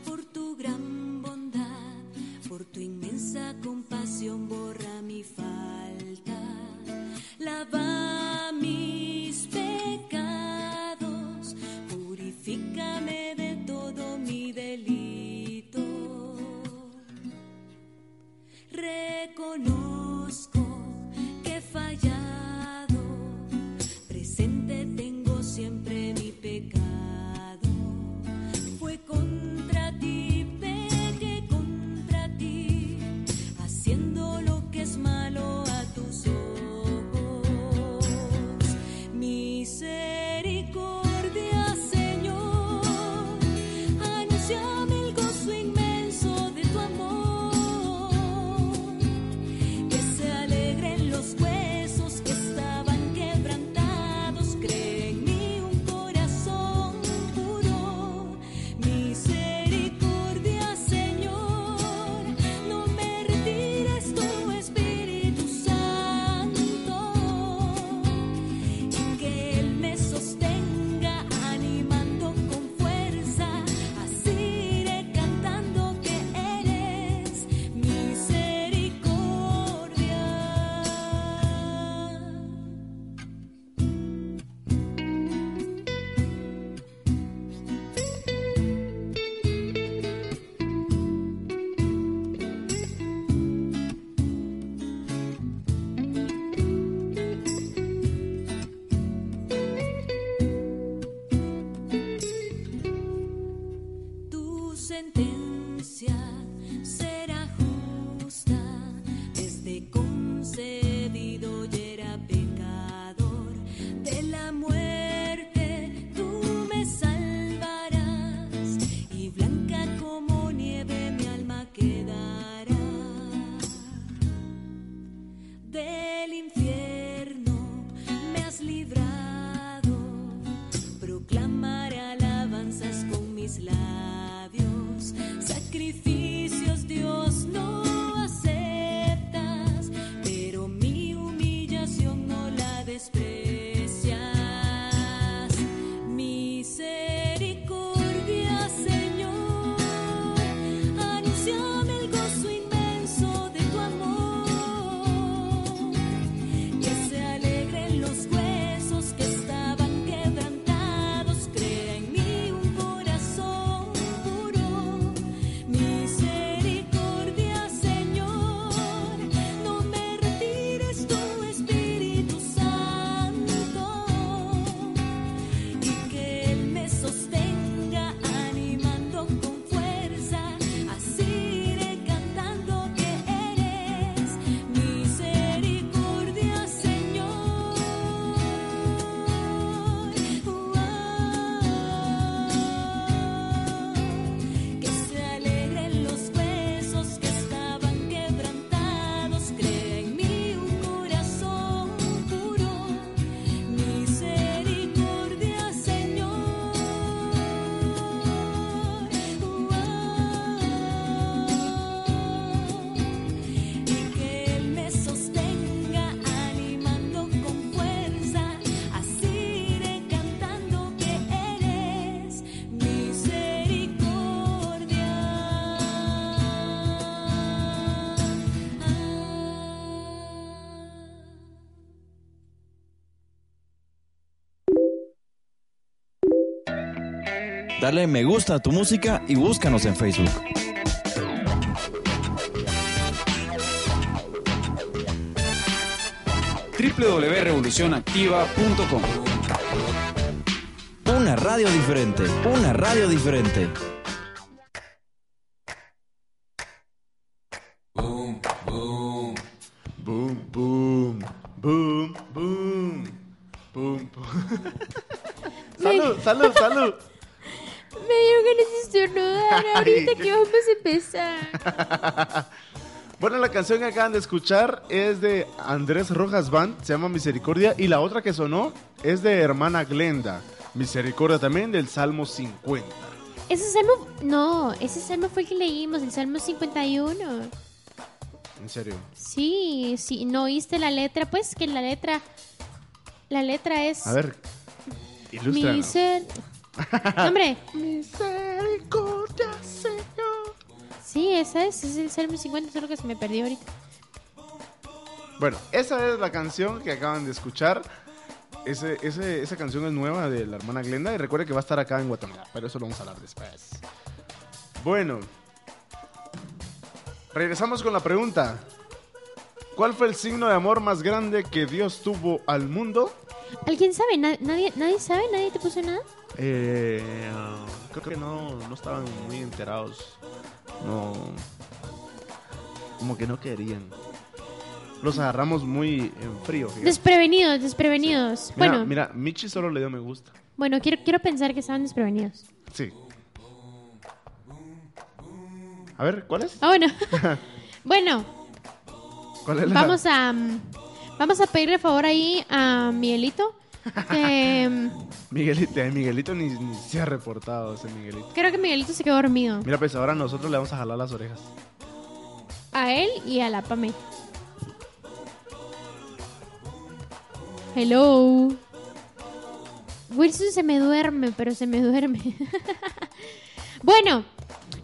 por tu gran bondad, por tu inmensa compasión, borra mi falta. Lava mis pecados, purifícame de todo mi delito. Reconozco Dale me gusta a tu música y búscanos en Facebook. www.revolucionactiva.com Una radio diferente, una radio diferente. Boom, boom, boom, boom, boom, boom. salud, salud, salud. Me dio ganas de estornudar ahorita Ay, que vamos a empezar. Bueno, la canción que acaban de escuchar es de Andrés Rojas Band, se llama Misericordia, y la otra que sonó es de Hermana Glenda, Misericordia también del Salmo 50. Ese salmo, no, ese salmo fue el que leímos, el salmo 51. En serio. Sí, sí, no oíste la letra, pues que la letra, la letra es... A ver, ilústranos. Miser... Hombre, Misericordia. Sí, esa es, es el salmo 50, solo que se me perdió ahorita. Bueno, esa es la canción que acaban de escuchar. Ese, ese- esa canción es nueva de la hermana Glenda y recuerde que va a estar acá en Guatemala, pero eso lo vamos a hablar después. Bueno, regresamos con la pregunta. ¿Cuál fue el signo de amor más grande que Dios tuvo al mundo? ¿Alguien sabe? Na- ¿Nadie, ¿Nadie sabe? ¿Nadie te puso nada? Eh, creo que no, no estaban muy enterados. No. Como que no querían. Los agarramos muy en frío. fíjate. Desprevenidos, desprevenidos. Mira, bueno, mira, Michi solo le dio me gusta. bueno, quiero, quiero pensar que estaban desprevenidos. Sí. A ver, ¿cuál es? Ah, bueno. bueno, ¿Cuál es la- vamos a mm, vamos a pedirle favor ahí a Miguelito. Mm, Miguelito, ay, Miguelito ni, ni se ha reportado ese Miguelito. creo que Miguelito se quedó dormido. Mira, pues ahora nosotros le vamos a jalar las orejas. A él y a la Pame. Hello. Wilson se me duerme, pero se me duerme. bueno,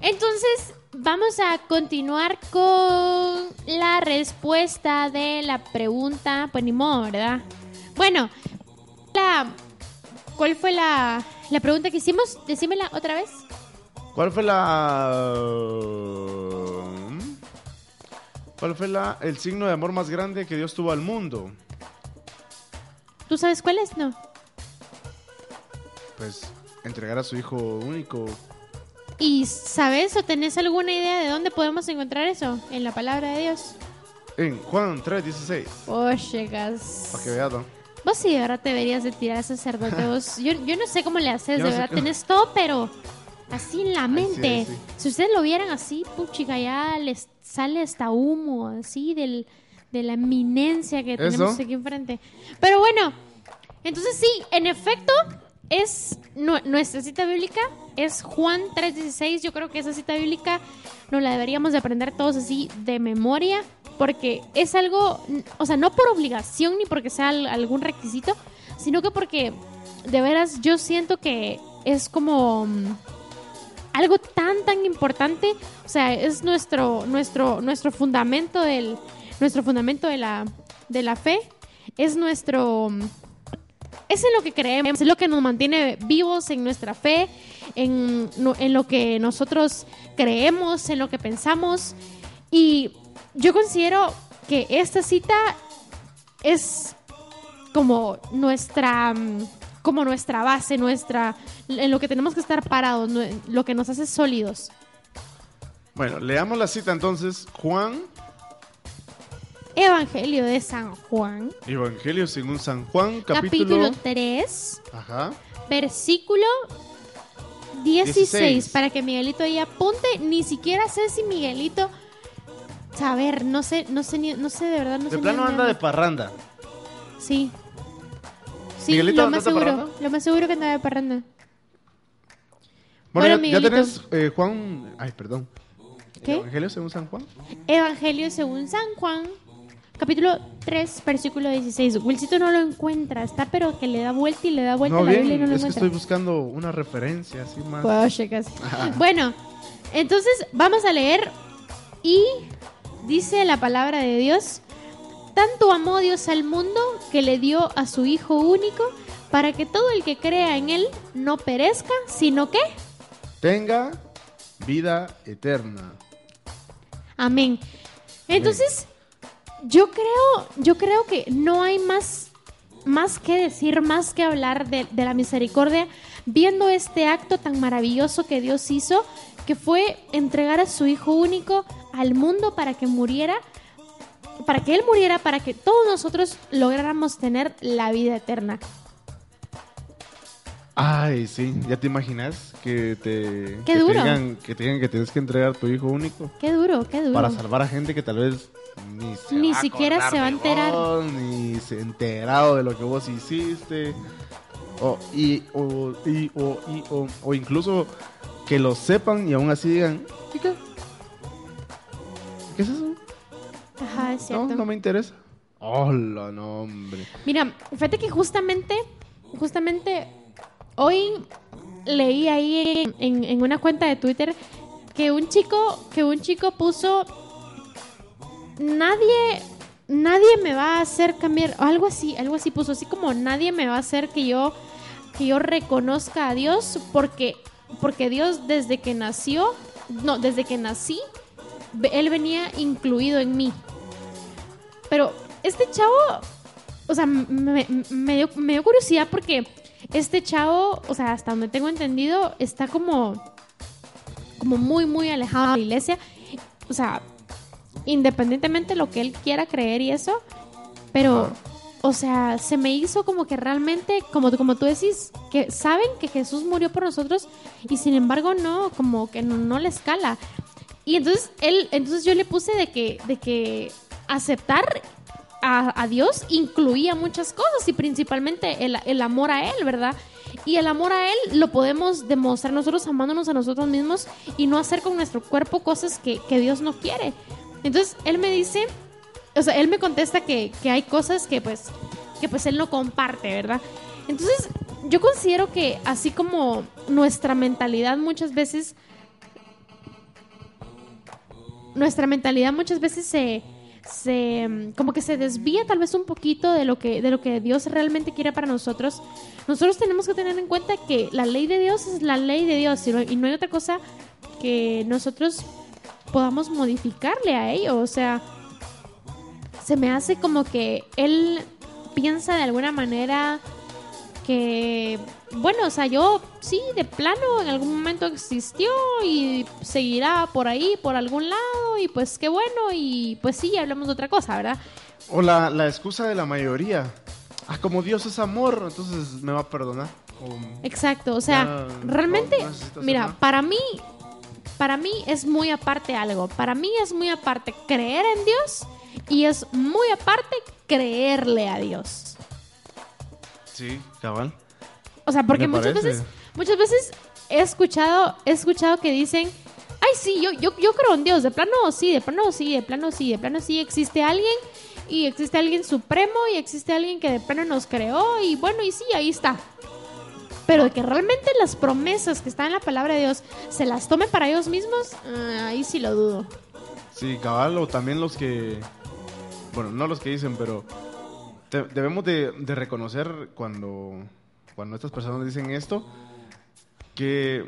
entonces vamos a continuar con la respuesta de la pregunta. Pues ni modo, ¿verdad? Bueno, la, ¿cuál fue la, la pregunta que hicimos? Decímela otra vez. ¿Cuál fue la... ¿Cuál fue la, el signo de amor más grande que Dios tuvo al mundo? ¿Tú sabes cuál es? No. Pues entregar a su hijo único. ¿Y sabes o tenés alguna idea de dónde podemos encontrar eso? En la palabra de Dios. En Juan 3.16. Oh, llegas. Para que veas, ¿no? Vos sí, de verdad te deberías de tirar a sacerdote. Vos, yo, yo no sé cómo le haces, Yo de no verdad. cómo. Tenés todo, pero así en la mente. sí. Si ustedes lo vieran así, puchica, ya les sale hasta humo, así, del, de la eminencia que tenemos Eso. aquí enfrente. Pero bueno, entonces sí, en efecto, es nu- nuestra cita bíblica, es Juan 3.16. Yo creo que esa cita bíblica nos la deberíamos de aprender todos así de memoria, porque es algo, o sea, no por obligación ni porque sea al- algún requisito, sino que porque de veras yo siento que es como mm, algo tan tan importante, o sea, es nuestro nuestro nuestro fundamento del nuestro fundamento de la de la fe, es nuestro mm, es en lo que creemos, es lo que nos mantiene vivos en nuestra fe, en, en lo que nosotros creemos, en lo que pensamos. Y yo considero que esta cita es como nuestra mm, como nuestra base, nuestra en lo que tenemos que estar parados, lo que nos hace sólidos. Bueno, leamos la cita entonces. Juan, Evangelio de San Juan, Evangelio según San Juan, capítulo, capítulo... 3, Ajá. versículo 16, 16. para que Miguelito ahí apunte. Ni siquiera sé si Miguelito saber, no sé, no sé ni- no sé de verdad, no sé De ni plano anda de anda. parranda. Sí. Sí, ¿Miguelito lo más seguro, parranda? lo más seguro que anda de parranda. Bueno, Bueno, ya, ya tenés eh, Juan... Ay, perdón. ¿Qué? Evangelio según San Juan. Evangelio según San Juan, capítulo 3, versículo 16. Wilcito no lo encuentra, está pero que le da vuelta y le da vuelta No, a la bien, Biblia y no lo es que estoy buscando una referencia así más... Checar. Bueno, entonces vamos a leer y dice la palabra de Dios, tanto amó Dios al mundo que le dio a su Hijo único para que todo el que crea en él no perezca, sino que... Tenga vida eterna. Amén. Entonces, yo creo, yo creo que no hay más, más que decir, más que hablar de, de la misericordia, viendo este acto tan maravilloso que Dios hizo, que fue entregar a su Hijo único al mundo para que muriera, para que Él muriera, para que todos nosotros lográramos tener la vida eterna. Ay, sí, ¿ya te imaginas que te, Qué que duro. te digan que te digan que tienes que entregar tu hijo único Qué duro, qué duro. para salvar a gente que tal vez ni, se Ni va siquiera se va a enterar. vos, ni se ha enterado de lo que vos hiciste o, y, o, y- o- y- o- o incluso que lo sepan y aún así digan ¿y qué? Ajá, es No, cierto. no me interesa Hola, no, hombre. Mira, fíjate que justamente, justamente hoy leí ahí en, en- en una cuenta de Twitter que un chico, que un chico puso nadie, nadie me va a hacer cambiar, o algo así, algo así puso, así como nadie me va a hacer que yo, que yo reconozca a Dios porque, porque Dios desde que nació, no, desde que nací, él venía incluido en mí. Pero este chavo, o sea, me, dio, me dio curiosidad porque este chavo, o sea, hasta donde tengo entendido, está como, como muy, muy alejado de la iglesia. O sea, independientemente de lo que él quiera creer y eso, pero, o sea, se me hizo como que realmente, como, como tú decís, que saben que Jesús murió por nosotros y sin embargo no, como que no, no le escala. Y entonces él, entonces yo le puse de que, de que aceptar a, Dios incluía muchas cosas y principalmente el, el amor a Él, ¿verdad? Y el amor a Él lo podemos demostrar nosotros amándonos a nosotros mismos y no hacer con nuestro cuerpo cosas que, que Dios no quiere. Entonces él me dice, o sea, él me contesta que, que hay cosas que pues, que pues él no comparte, ¿verdad? Entonces yo considero que así como nuestra mentalidad muchas veces nuestra mentalidad muchas veces se, se como que se desvía tal vez un poquito de lo que de lo que Dios realmente quiere para nosotros. Nosotros tenemos que tener en cuenta que la ley de Dios es la ley de Dios y no, y no hay otra cosa que nosotros podamos modificarle a ello, o sea, se me hace como que él piensa de alguna manera que, bueno, o sea, yo sí, de plano, en algún momento existió y seguirá por ahí, por algún lado, y pues qué bueno, y pues sí, hablamos de otra cosa, ¿verdad? O la, la excusa de la mayoría. Ah, como Dios es amor, entonces me va a perdonar. O- Exacto, o sea, Ya, realmente, no mira, nada. para mí, para mí es muy aparte algo, para mí es muy aparte creer en Dios y es muy aparte creerle a Dios. Sí, cabal. O sea, porque Me muchas parece. veces, muchas veces he escuchado, he escuchado que dicen, ay sí, yo, yo, yo creo en Dios, de plano sí, de plano sí, de plano sí, de plano sí, existe alguien y existe alguien supremo y existe alguien que de plano nos creó y bueno, y sí, ahí está. Pero de que realmente las promesas que están en la palabra de Dios se las tomen para ellos mismos, ah, ahí sí lo dudo. Sí, cabal, o también los que. Bueno, no los que dicen, pero. Debemos de, de reconocer cuando. Cuando estas personas dicen esto. Que.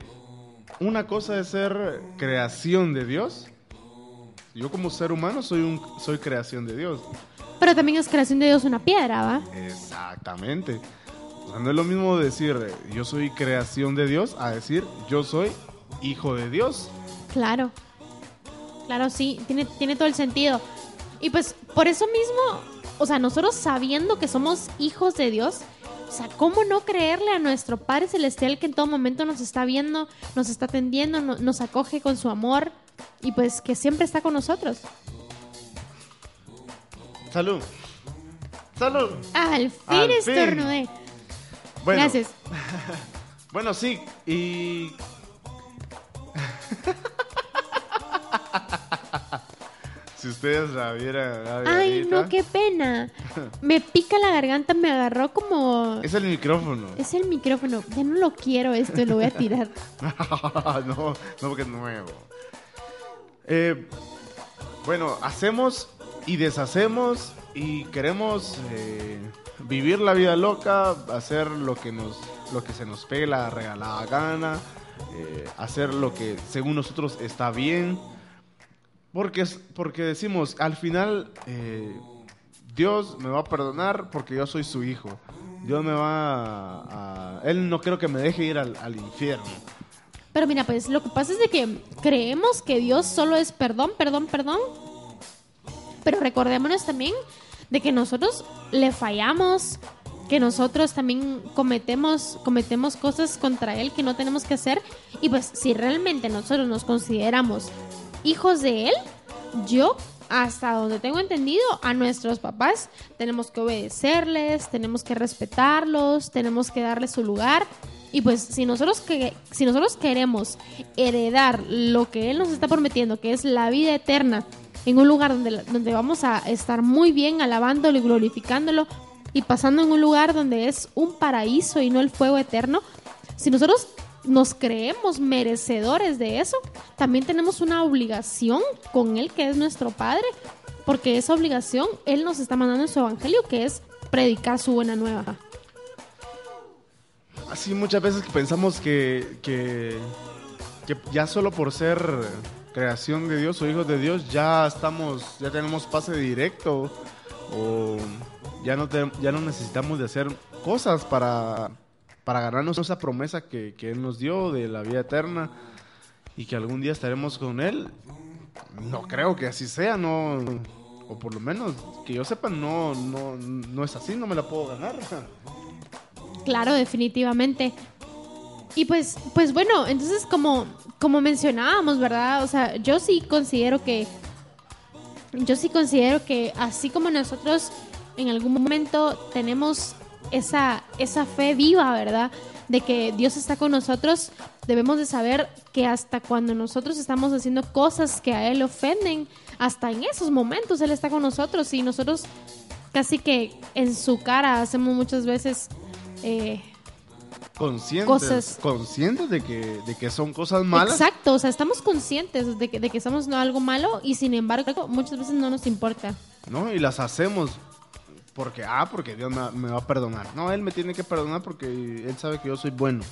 Una cosa es ser creación de Dios. Yo, como ser humano, soy, un, soy creación de Dios. Pero también es creación de Dios una piedra, ¿va? Exactamente. O sea, no es lo mismo decir yo soy creación de Dios a decir yo soy hijo de Dios. Claro. Claro, sí, tiene, tiene todo el sentido. Y pues por eso mismo, o sea, nosotros sabiendo que somos hijos de Dios, o sea, ¿cómo no creerle a nuestro Padre Celestial que en todo momento nos está viendo, nos está atendiendo, no- nos acoge con su amor y pues que siempre está con nosotros? Salud. Salud. Al fin Al fin. estornudé. Bueno, Gracias. Bueno, sí, y... si ustedes la vieran... Ay, no, qué pena. Me pica la garganta, me agarró como... Es el micrófono. Es el micrófono. Ya no lo quiero esto, lo voy a tirar. no, no porque es nuevo. Eh, bueno, hacemos y deshacemos y queremos eh, vivir la vida loca, hacer lo que nos, lo que se nos pegue la regalada gana, eh, hacer lo que según nosotros está bien, porque porque decimos al final eh, Dios me va a perdonar porque yo soy su hijo. Dios me va a, a- él no creo que me deje ir al, al infierno. Pero mira, pues lo que pasa es de que creemos que Dios solo es perdón, perdón, perdón. Pero recordémonos también de que nosotros le fallamos, que nosotros también cometemos, cometemos cosas contra Él que no tenemos que hacer. Y pues si realmente nosotros nos consideramos hijos de Él, yo hasta donde tengo entendido, a nuestros papás tenemos que obedecerles, tenemos que respetarlos, tenemos que darles su lugar. Y pues si nosotros, si nosotros queremos heredar lo que Él nos está prometiendo, que es la vida eterna, en un lugar donde, donde vamos a estar muy bien alabándolo y glorificándolo y pasando en un lugar donde es un paraíso y no el fuego eterno, si nosotros nos creemos merecedores de eso, también tenemos una obligación con Él, que es nuestro Padre, porque esa obligación Él nos está mandando en su evangelio, que es predicar su buena nueva. Así muchas veces pensamos que, que, que ya solo por ser creación de Dios o hijos de Dios ya estamos, ya tenemos pase directo o ya no, te- ya no necesitamos de hacer cosas para, para ganarnos esa promesa que, que Él nos dio de la vida eterna y que algún día estaremos con Él. No creo que así sea, no, o por lo menos que yo sepa, no, no, no es así, no me la puedo ganar. Claro, definitivamente. Y pues, pues bueno, entonces como, como mencionábamos, ¿verdad? O sea, yo sí considero que, yo sí considero que así como nosotros en algún momento tenemos esa, esa fe viva, ¿verdad? De que Dios está con nosotros, debemos de saber que hasta cuando nosotros estamos haciendo cosas que a Él ofenden, hasta en esos momentos Él está con nosotros y nosotros casi que en su cara hacemos muchas veces... eh, conscientes, Cosas- conscientes de que, de que son cosas malas. Exacto, o sea, estamos conscientes de que, de que estamos haciendo algo malo y sin embargo muchas veces no nos importa. ¿no? Y las hacemos porque, ah, porque Dios me, me va a perdonar. No, Él me tiene que perdonar porque Él sabe que yo soy bueno.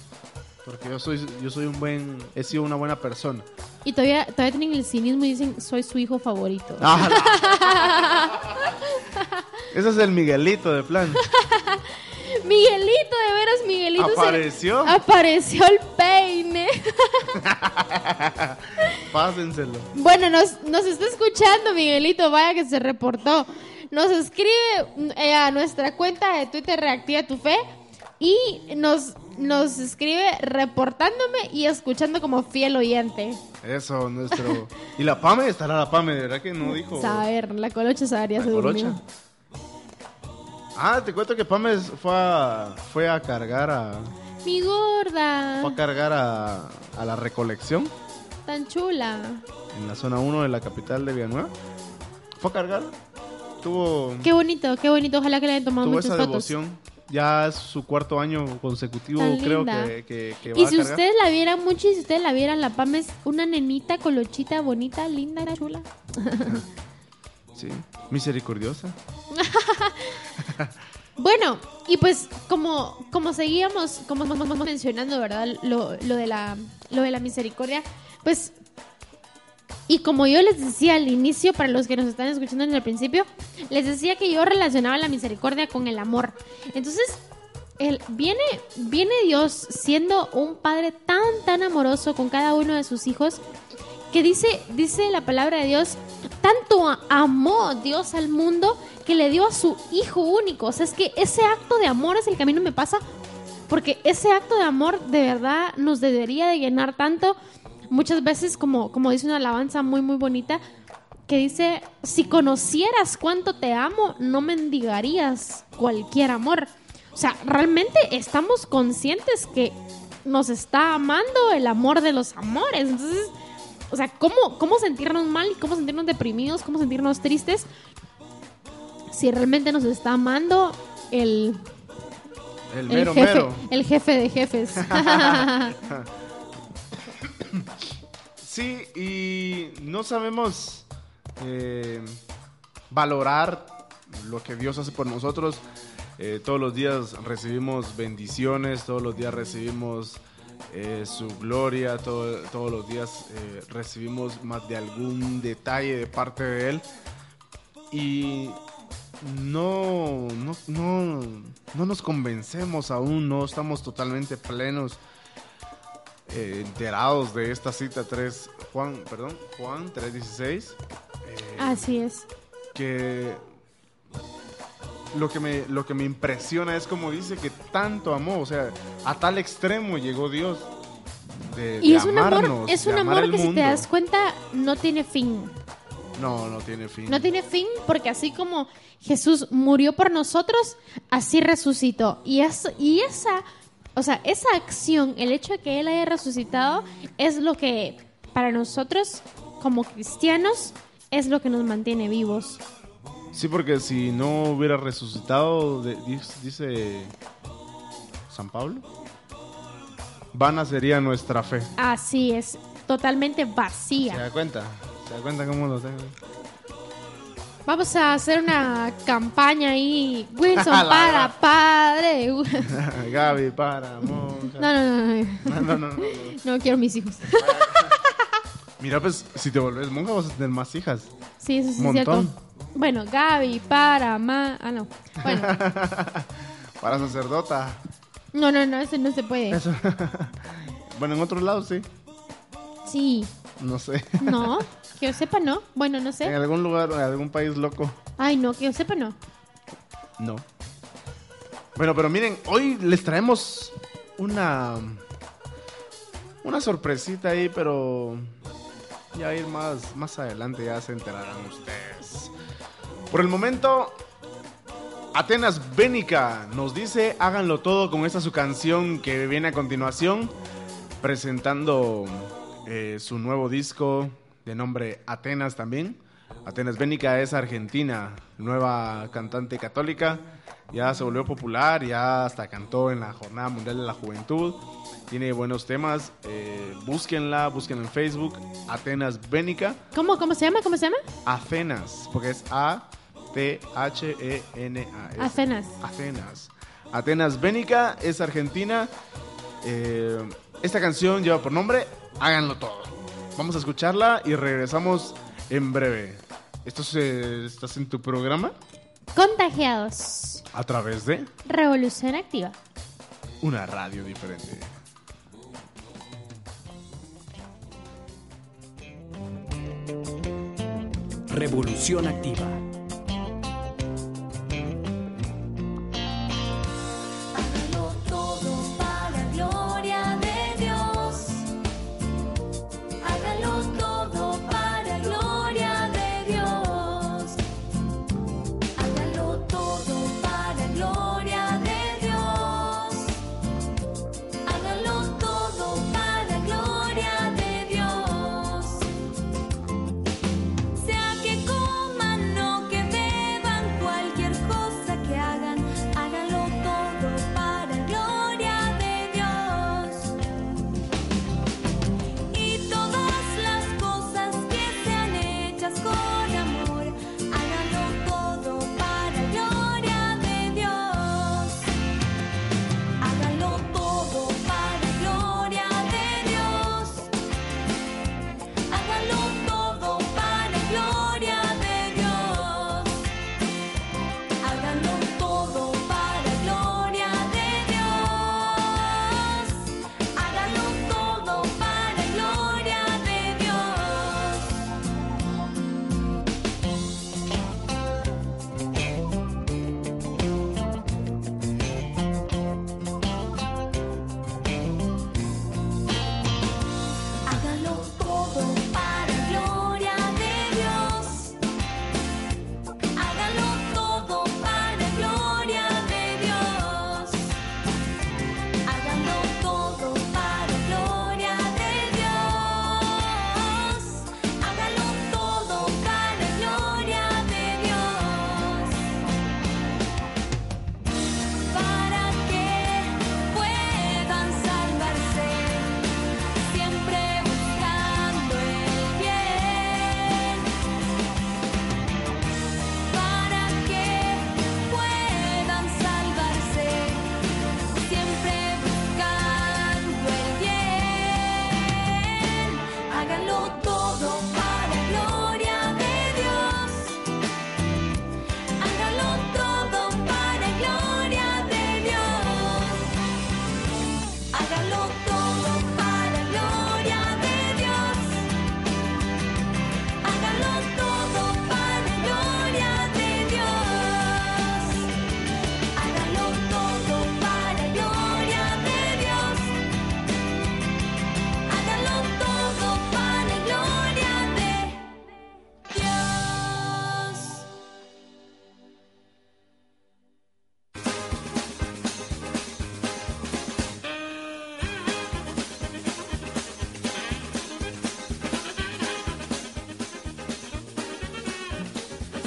Porque yo soy, yo soy un buen, he sido una buena persona. Y todavía, todavía tienen el cinismo y dicen, soy su hijo favorito. Ah, Ese es el Miguelito de plan. Miguelito, de veras, Miguelito. se- Apareció. apareció el peine. Pásenselo. Bueno, nos, nos está escuchando Miguelito, vaya que se reportó. Nos escribe eh, a nuestra cuenta de Twitter Reactiva Tu Fe y nos, nos escribe reportándome y escuchando como fiel oyente. Eso, nuestro. ¿Y la Pame? ¿Estará la Pame? ¿De verdad que no dijo? Saber, la colocha sabría La se durmió. colocha. Ah, te cuento que Pame fue a, fue a cargar a. Mi gorda, Fue a cargar a, a la recolección tan chula. en la zona 1 de la capital de Villanueva. Fue a cargar. Tuvo, Qué bonito, qué bonito. Ojalá que le hayan tomado tuvo muchas esa fotos. devoción. Ya es su cuarto año consecutivo, Tan creo que, que, que va Y si ustedes la vieran mucho y si ustedes la vieran, la Pam es una nenita colochita bonita, linda, chula. Sí, misericordiosa. Bueno, y pues como, como seguíamos, como como mencionando, ¿verdad? Lo, lo de la, lo de la misericordia, pues, y como yo les decía al inicio, para los que nos están escuchando en el principio, les decía que yo relacionaba la misericordia con el amor. Entonces, viene, viene Dios siendo un padre tan, tan amoroso con cada uno de sus hijos, que dice, dice la palabra de Dios, tanto amó Dios al mundo que le dio a su hijo único. O sea, es que ese acto de amor es el que a mí no me pasa, porque ese acto de amor de verdad nos debería de llenar tanto. Muchas veces, como, como dice una alabanza muy, muy bonita, que dice, si conocieras cuánto te amo, no mendigarías cualquier amor. O sea, realmente estamos conscientes que nos está amando el amor de los amores. Entonces, o sea, ¿cómo, cómo sentirnos mal y cómo sentirnos deprimidos, cómo sentirnos tristes si realmente nos está amando el, El jefe, mero. el jefe de jefes. Sí, y no sabemos eh, valorar lo que Dios hace por nosotros. Eh, todos los días recibimos bendiciones, todos los días recibimos eh, su gloria, todo- todos los días recibimos más de algún detalle de parte de Él. Y no, no, no, no nos convencemos aún, no estamos totalmente plenos, eh, enterados de esta cita 3, Juan, perdón, Juan 3.16. eh, Así es. que lo que me lo que me impresiona es como dice que tanto amó, o sea, a tal extremo llegó Dios de, Y de es un amor, es un que si te das cuenta no tiene fin. No, no tiene fin. No tiene fin porque así como Jesús murió por nosotros, así resucitó. Y, eso, y esa, o sea, esa acción, el hecho de que Él haya resucitado, es lo que para nosotros como cristianos es lo que nos mantiene vivos. Sí, porque si no hubiera resucitado, dice, San Pablo, vana sería nuestra fe. Así es, totalmente ¿Se vacía. da cuenta? ¿Se da cuenta cómo lo tengo? Vamos a hacer una campaña ahí, Wilson para padre. Gaby, para, monja. No, no, no, no, No, no, no, quiero mis hijos. Mira, pues, si te volvés monja vas a tener más hijas. Sí, eso sí es Montón. cierto. Bueno, Gaby, para, ma... Ah, no. Bueno, Para sacerdota. no, no, no, eso no se puede. Eso. bueno, en otros lados sí. Sí, No sé. no, que yo sepa no. Bueno, no En sé. algún lugar, en algún país loco. Ay, no, que yo sepa no. No. Bueno, pero miren, hoy les traemos una. Una sorpresita ahí, pero. Ya ir más, más adelante, ya se enterarán ustedes. Por el momento, Atenas Bénica nos dice: háganlo todo con esta su canción que viene a continuación, presentando eh, su nuevo disco de nombre Atenas también. Atenas Bénica es argentina, nueva cantante católica, ya se volvió popular, ya hasta cantó en la Jornada Mundial de la Juventud, tiene buenos temas, eh, búsquenla, búsquenla en Facebook, Atenas Bénica, ¿Cómo, cómo se llama? ¿Cómo se llama? Atenas, porque es A-T-H-E-N-A. es Atenas. Atenas. Atenas Bénica es argentina. Eh, esta canción lleva por nombre Háganlo todo. Vamos a escucharla y regresamos en breve. Esto se, estás en tu programa Contagiados. a través de Revolución activa. una radio diferente. Revolución activa.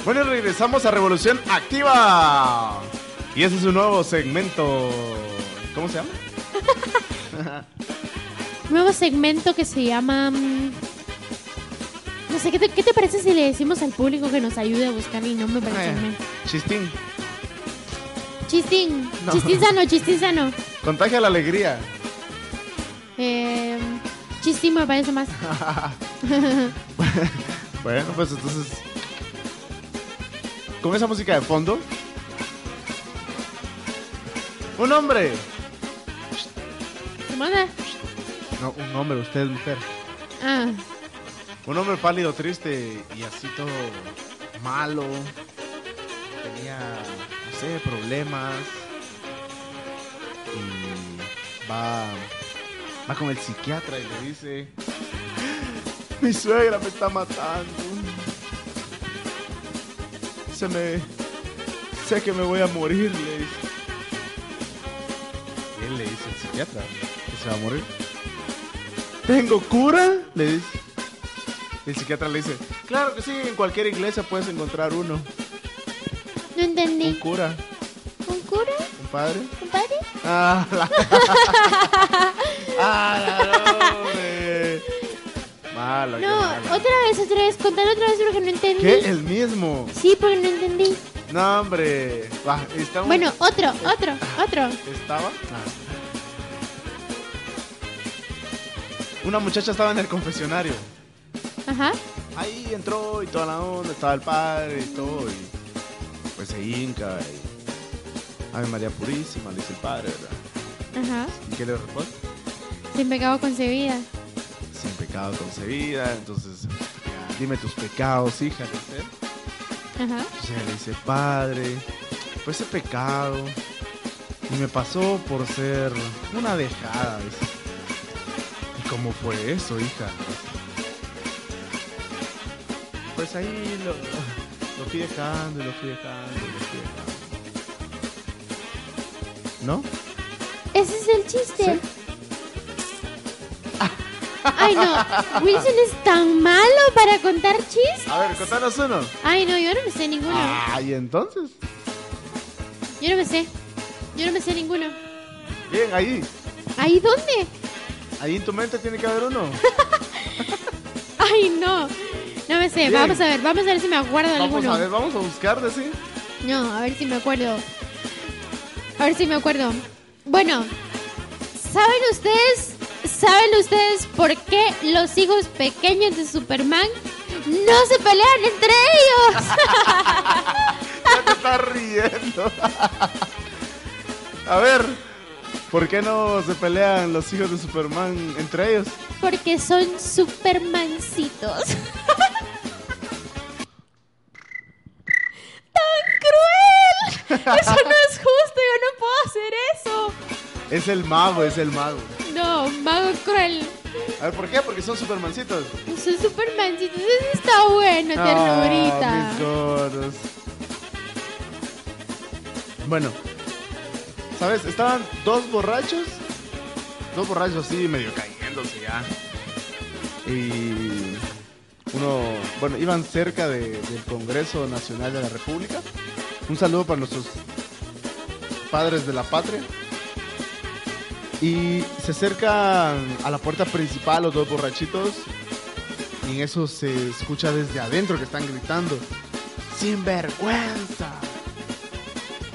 Bueno, regresamos a Revolución Activa. Y ese es un nuevo segmento. ¿Cómo se llama? Nuevo segmento que se llama. mm, No sé, ¿qué te, qué te parece si le decimos al público que nos ayude a buscar el nombre para el Eh? Chistín. Chistín. No. Chistín sano, chistín sano. Contagia la alegría. Eh, chistín me parece más. Bueno, pues entonces. Con esa música de fondo. Un hombre. ¿Qué manda? No, un hombre, usted es mujer. Ah, Un hombre pálido, triste y así todo malo. Tenía, no sé, problemas. Y va, va con el psiquiatra y le dice, mi suegra me está matando. Se me, sé que me voy a morir, le dice. Y él le dice al psiquiatra que se va a morir. ¿Tengo cura? Le dice. El psiquiatra le dice, claro que sí, en cualquier iglesia puedes encontrar uno. no Un entendí. cura, ¿Un cura? un padre. ¿Compadre? Ah, la... ah, la hombre. Malo, qué No, malo. otra vez, otra vez. Contalo otra vez porque no entendí. ¿Qué? El mismo. Sí, porque no entendí. No, hombre. Bueno, otro, otro, otro. ¿Estaba? Una muchacha estaba en el confesionario. Ajá. Ahí entró y toda la onda, estaba el padre y todo. Y pues se hinca y. Ave María Purísima, le dice el padre, ¿verdad? Ajá. ¿Y qué le responde? Sin pecado concebida. Sin pecado concebida, entonces. Dime tus pecados, hija, él. Ajá. Entonces le dice, padre, pues ese pecado. Y me pasó por ser una dejada. ¿Y cómo fue eso, hija? Pues ahí lo, lo fui dejando, y lo fui dejando, y lo fui dejando. ¿No? Ese es el chiste. Ay, no. Wilson es tan malo para contar chistes. A ver, contanos uno. Ay, no, yo no me sé ninguno. Ay, entonces. Yo no me sé. Yo no me sé ninguno. Bien, ahí. ¿Ahí dónde? Ahí en tu mente tiene que haber uno. Ay, no. No me sé. Bien. Vamos a ver, vamos a ver si me acuerdo de Vamos alguno. a ver, vamos a buscar, de sí. No, a ver si me acuerdo. A ver si me acuerdo. Bueno, ¿saben ustedes? ¿Saben ustedes por qué los hijos pequeños de Superman no se pelean entre ellos? Ya te estás riendo. A ver, ¿por qué no se pelean los hijos de Superman entre ellos? Porque son Supermancitos. ¡Tan cruel! Eso no es justo, yo no puedo hacer eso. Es el mago, es el mago. Mago cruel. A ver, ¿por qué? Porque son Supermancitos. Son Supermancitos. Eso está bueno, ternurita. Ah, mis gordos. Bueno, ¿sabes? Estaban dos borrachos. Dos borrachos así, medio cayéndose ya. Y uno, bueno, iban cerca de- del Congreso Nacional de la República. Un saludo para nuestros padres de la patria. Y se acercan a la puerta principal los dos borrachitos. Y en eso se escucha desde adentro que están gritando. Sinvergüenza.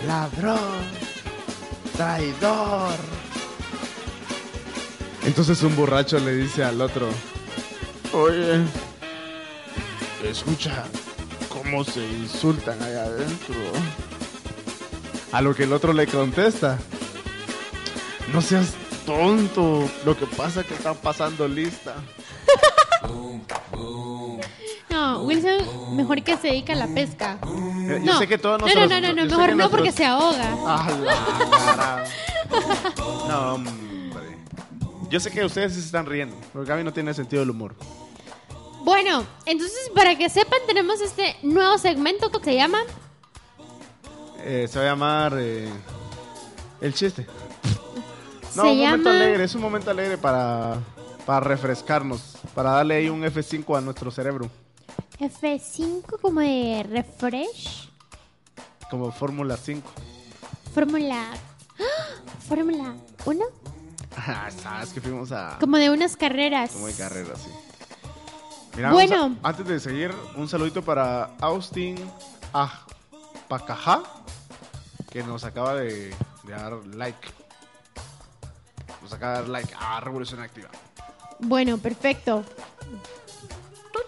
Ladrón. Traidor. Entonces un borracho le dice al otro. Oye. Escucha cómo se insultan allá adentro. A lo que el otro le contesta. No seas tonto. Lo que pasa es que están pasando lista. No, Wilson mejor que se dedica a la pesca. Eh, Yo No, sé que todos no, nuestros- no, no, no, sé mejor no porque se ahoga. ¡A la cara! No, hombre. Yo sé que ustedes se están riendo, porque Gaby no tiene sentido del humor. Bueno, entonces para que sepan tenemos este nuevo segmento que se llama Eh, se va a llamar eh, El Chiste. No, Se un momento alegre, es un momento alegre para, para refrescarnos, para darle ahí un F5 a nuestro cerebro. F5 como de refresh. Como Fórmula 5. Fórmula. ¡Ah! Fórmula 1. Ah, sabes que fuimos a. Como de unas carreras. Como de carrera, sí. Mira, Bueno. antes de seguir, un saludito para Austin Pacajá, que nos acaba de, de dar like. De dar like a Revolución Activa. Bueno, perfecto.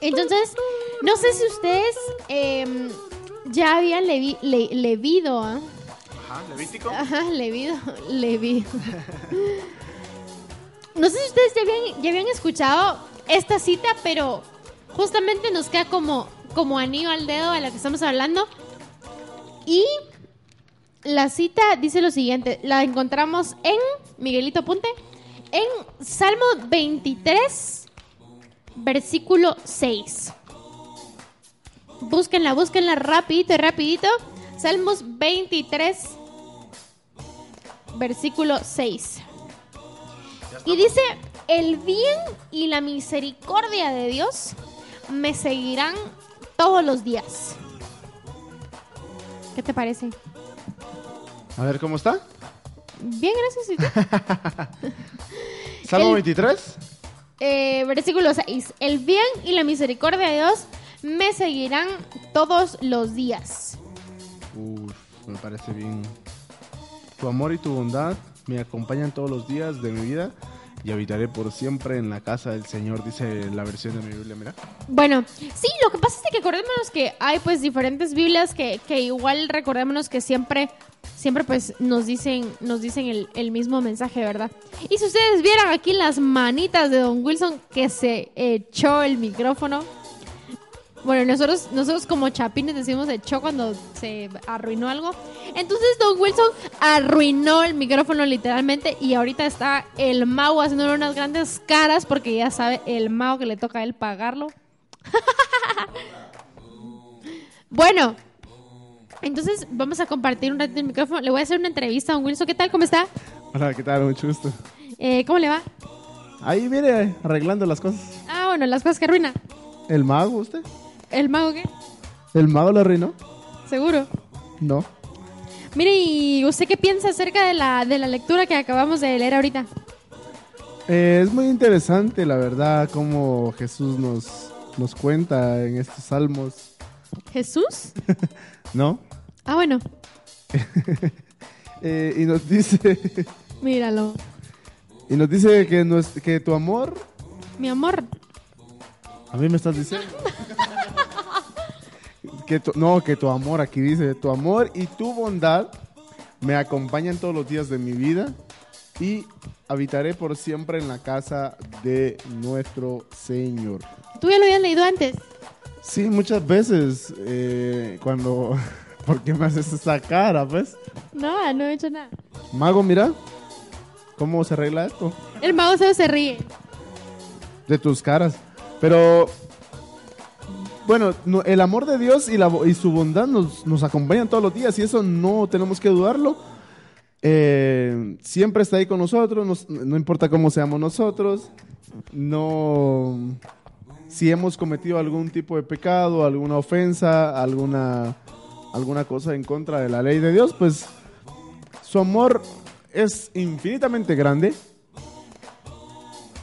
Entonces, no sé si ustedes em, ya habían levi- le- leído. ¿ah? Ajá, Levítico. Ajá, leído. Leído. No sé si ustedes ya habían, ya habían escuchado esta cita, pero justamente nos queda como, como anillo al dedo a la que estamos hablando. Y la cita dice lo siguiente, la encontramos en, Miguelito Apunte, en Salmo 23, versículo 6. Búsquenla, búsquenla rapidito, rapidito. Salmos 23, versículo 6. Y dice, el bien y la misericordia de Dios me seguirán todos los días. ¿Qué te parece? A ver, ¿cómo está? Bien, gracias. ¿y tú? Salmo El- 23. Eh, versículo 6. El bien y la misericordia de Dios me seguirán todos los días. Uf, me parece bien. Tu amor y tu bondad me acompañan todos los días de mi vida y habitaré por siempre en la casa del Señor, dice la versión de mi Biblia, mira. Bueno, sí, lo que pasa es que acordémonos que hay pues diferentes Biblias que, que igual recordémonos que siempre, siempre pues nos dicen, nos dicen el, el mismo mensaje, ¿verdad? Y si ustedes vieran aquí las manitas de Don Wilson que se echó el micrófono. Bueno, nosotros, nosotros como chapines decimos echó cuando se arruinó algo. Entonces Don Wilson arruinó el micrófono literalmente y ahorita está el mago haciendo unas grandes caras porque ya sabe el mago que le toca a él pagarlo. Bueno, entonces vamos a compartir un ratito el micrófono. Le voy a hacer una entrevista a Don Wilson. ¿Qué tal? ¿Cómo está? Hola, ¿qué tal? Mucho gusto. Eh, ¿Cómo le va? Ahí viene arreglando las cosas. Ah, bueno, las cosas que arruina. ¿El mago usted? ¿El mago qué? ¿El mago lo arruinó? Seguro. No. Mire, ¿y usted qué piensa acerca de la, de la lectura que acabamos de leer ahorita? Eh, es muy interesante, la verdad, cómo Jesús nos, nos cuenta en estos salmos, ¿Jesús? ¿no? Ah, bueno, Eh, y nos dice, míralo. y nos dice que, nues- que tu amor, Mi amor. A mí me estás diciendo. que tu- no, que tu amor, aquí dice, tu amor y tu bondad me acompañan todos los días de mi vida y habitaré por siempre en la casa de nuestro Señor. ¿Tú ya lo habías leído antes? Sí, muchas veces eh, cuando... ¿Por qué me haces esa cara, pues? No, no he hecho nada. Mago, mira, ¿cómo se arregla esto? El mago solo se ríe. De tus caras. Pero, bueno, no- el amor de Dios y, la, y su bondad nos, acompañan todos los días y eso no tenemos que dudarlo. Eh, siempre está ahí con nosotros, nos- no importa cómo seamos nosotros. No, si hemos cometido algún tipo de pecado, alguna ofensa, alguna, alguna cosa en contra de la ley de Dios, pues su amor es infinitamente grande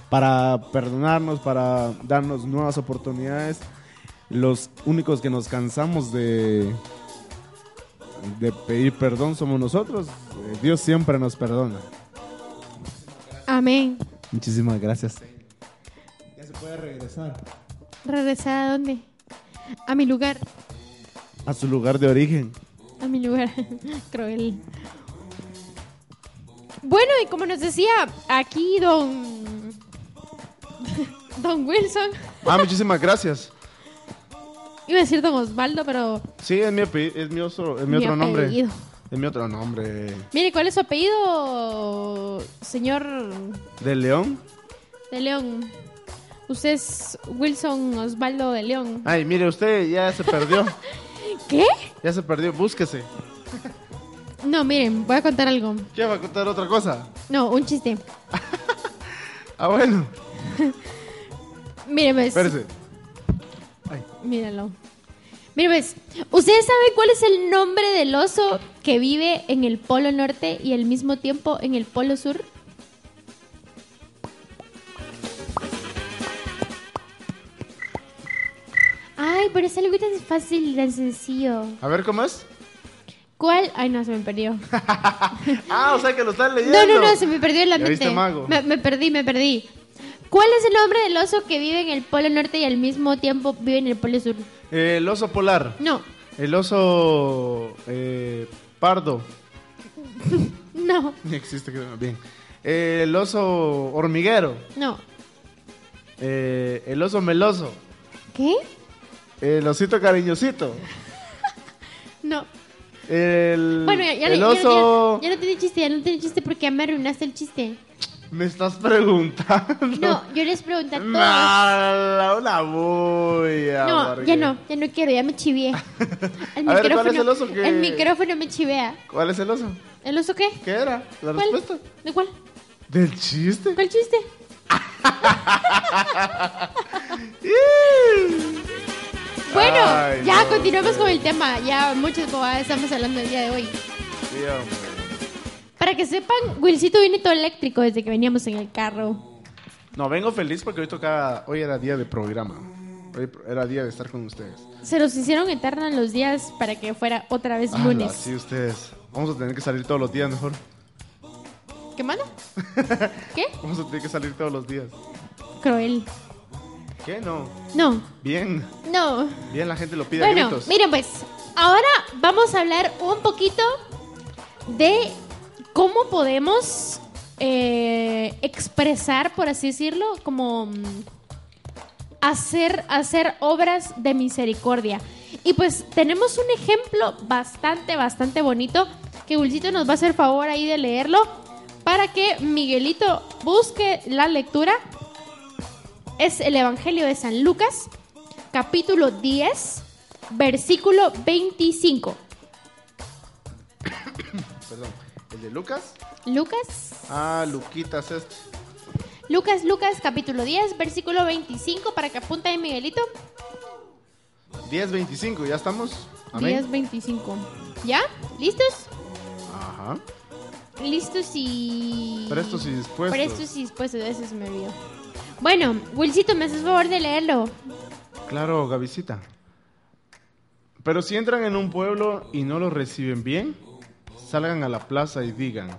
para perdonarnos, para darnos nuevas oportunidades. Los únicos que nos cansamos de, de pedir perdón somos nosotros. Eh, Dios siempre nos perdona. Amén. Muchísimas gracias. Ya se puede regresar ¿Regresar a dónde? A mi lugar. a su lugar de origen. A mi lugar. Cruel. Bueno, y como nos decía aquí don... Don Wilson. Ah, muchísimas gracias. Iba a decir don Osvaldo, pero... Sí, es mi, ape- es mi, otro, es mi Mi otro nombre. apellido. Es mi otro nombre. Mire, ¿cuál es su apellido, señor ¿De León? de León? Usted es Wilson Osvaldo de León. Ay, mire, usted ya se perdió. ¿Qué? ya se perdió. Búsquese. No, miren, voy a contar algo. ¿Qué va a contar otra cosa? No, un chiste. Ah, bueno. Miren, pues, Espérese. Míralo. Mira, pues, ¿ustedes saben cuál es el nombre del oso que vive en el polo norte y al mismo tiempo en el polo sur? Ay, pero es algo tan fácil y tan sencillo. A ver, ¿cómo es? ¿Cuál? Ay, no, se me perdió. Ah, o sea que lo están leyendo. No, no, no, se me perdió en la mente. viste, mago. Me, me perdí, me perdí. ¿Cuál es el nombre del oso que vive en el polo norte y al mismo tiempo vive en el polo sur? Eh, el oso polar. No, El oso eh, pardo. no, Ni existe, creo. Bien. Eh, el oso hormiguero. no. Eh, el oso meloso. ¿Qué? El osito cariñosito. No. El, Bueno, ya, ya- el oso... ya- ya no tiene chiste, ya no tiene chiste porque ya me arruinaste el chiste. Me estás preguntando. No, yo les pregunté a todos. Mala, una bulla. No, porque- ya no, ya no quiero, ya me chivié. El A ver, ¿cuál es el oso que- el micrófono me chivea. ¿Cuál es el oso? ¿El oso qué? ¿Qué era? ¿La ¿Cuál? respuesta? ¿De cuál? ¿Del chiste? ¿Cuál chiste? Bueno, Ay, ya no. continuamos con el tema. Ya muchas bobadas estamos hablando el día de hoy. Hombre. Para que sepan, Wilcito viene todo eléctrico desde que veníamos en el carro. No, vengo feliz porque hoy tocaba... Hoy era día de programa. Hoy era día de estar con ustedes. Se los hicieron eternos los días para que fuera otra vez Ala, lunes. sí, ustedes. Vamos a tener que salir todos los días mejor. ¿Qué mano? ¿Qué? Vamos a tener que salir todos los días. Cruel. ¿Qué? No. No, Bien. no. Bien, la gente lo pide a Bueno, gritos. miren pues, ahora vamos a hablar un poquito de cómo podemos eh, expresar, por así decirlo, como mm, hacer, hacer obras de misericordia. Y pues tenemos un ejemplo bastante, bastante bonito que Wilcito nos va a hacer favor ahí de leerlo para que Miguelito busque la lectura. Es el Evangelio de San Lucas, capítulo 10, versículo 25. Perdón. ¿El de Lucas? Lucas, Ah, Luquitas este. Lucas, Lucas, capítulo 10, versículo 25, para que apunte ahí Miguelito. 10.25, ¿ya estamos? Amén. 10, 25. ¿Ya? ¿Listos? Ajá. Listos y... Prestos y dispuestos. Prestos y dispuestos, eso se me olvidó. Bueno, Wilcito, me haces favor de leerlo. Claro, Gavisita. Pero si entran en un pueblo y no lo reciben bien, salgan a la plaza y digan,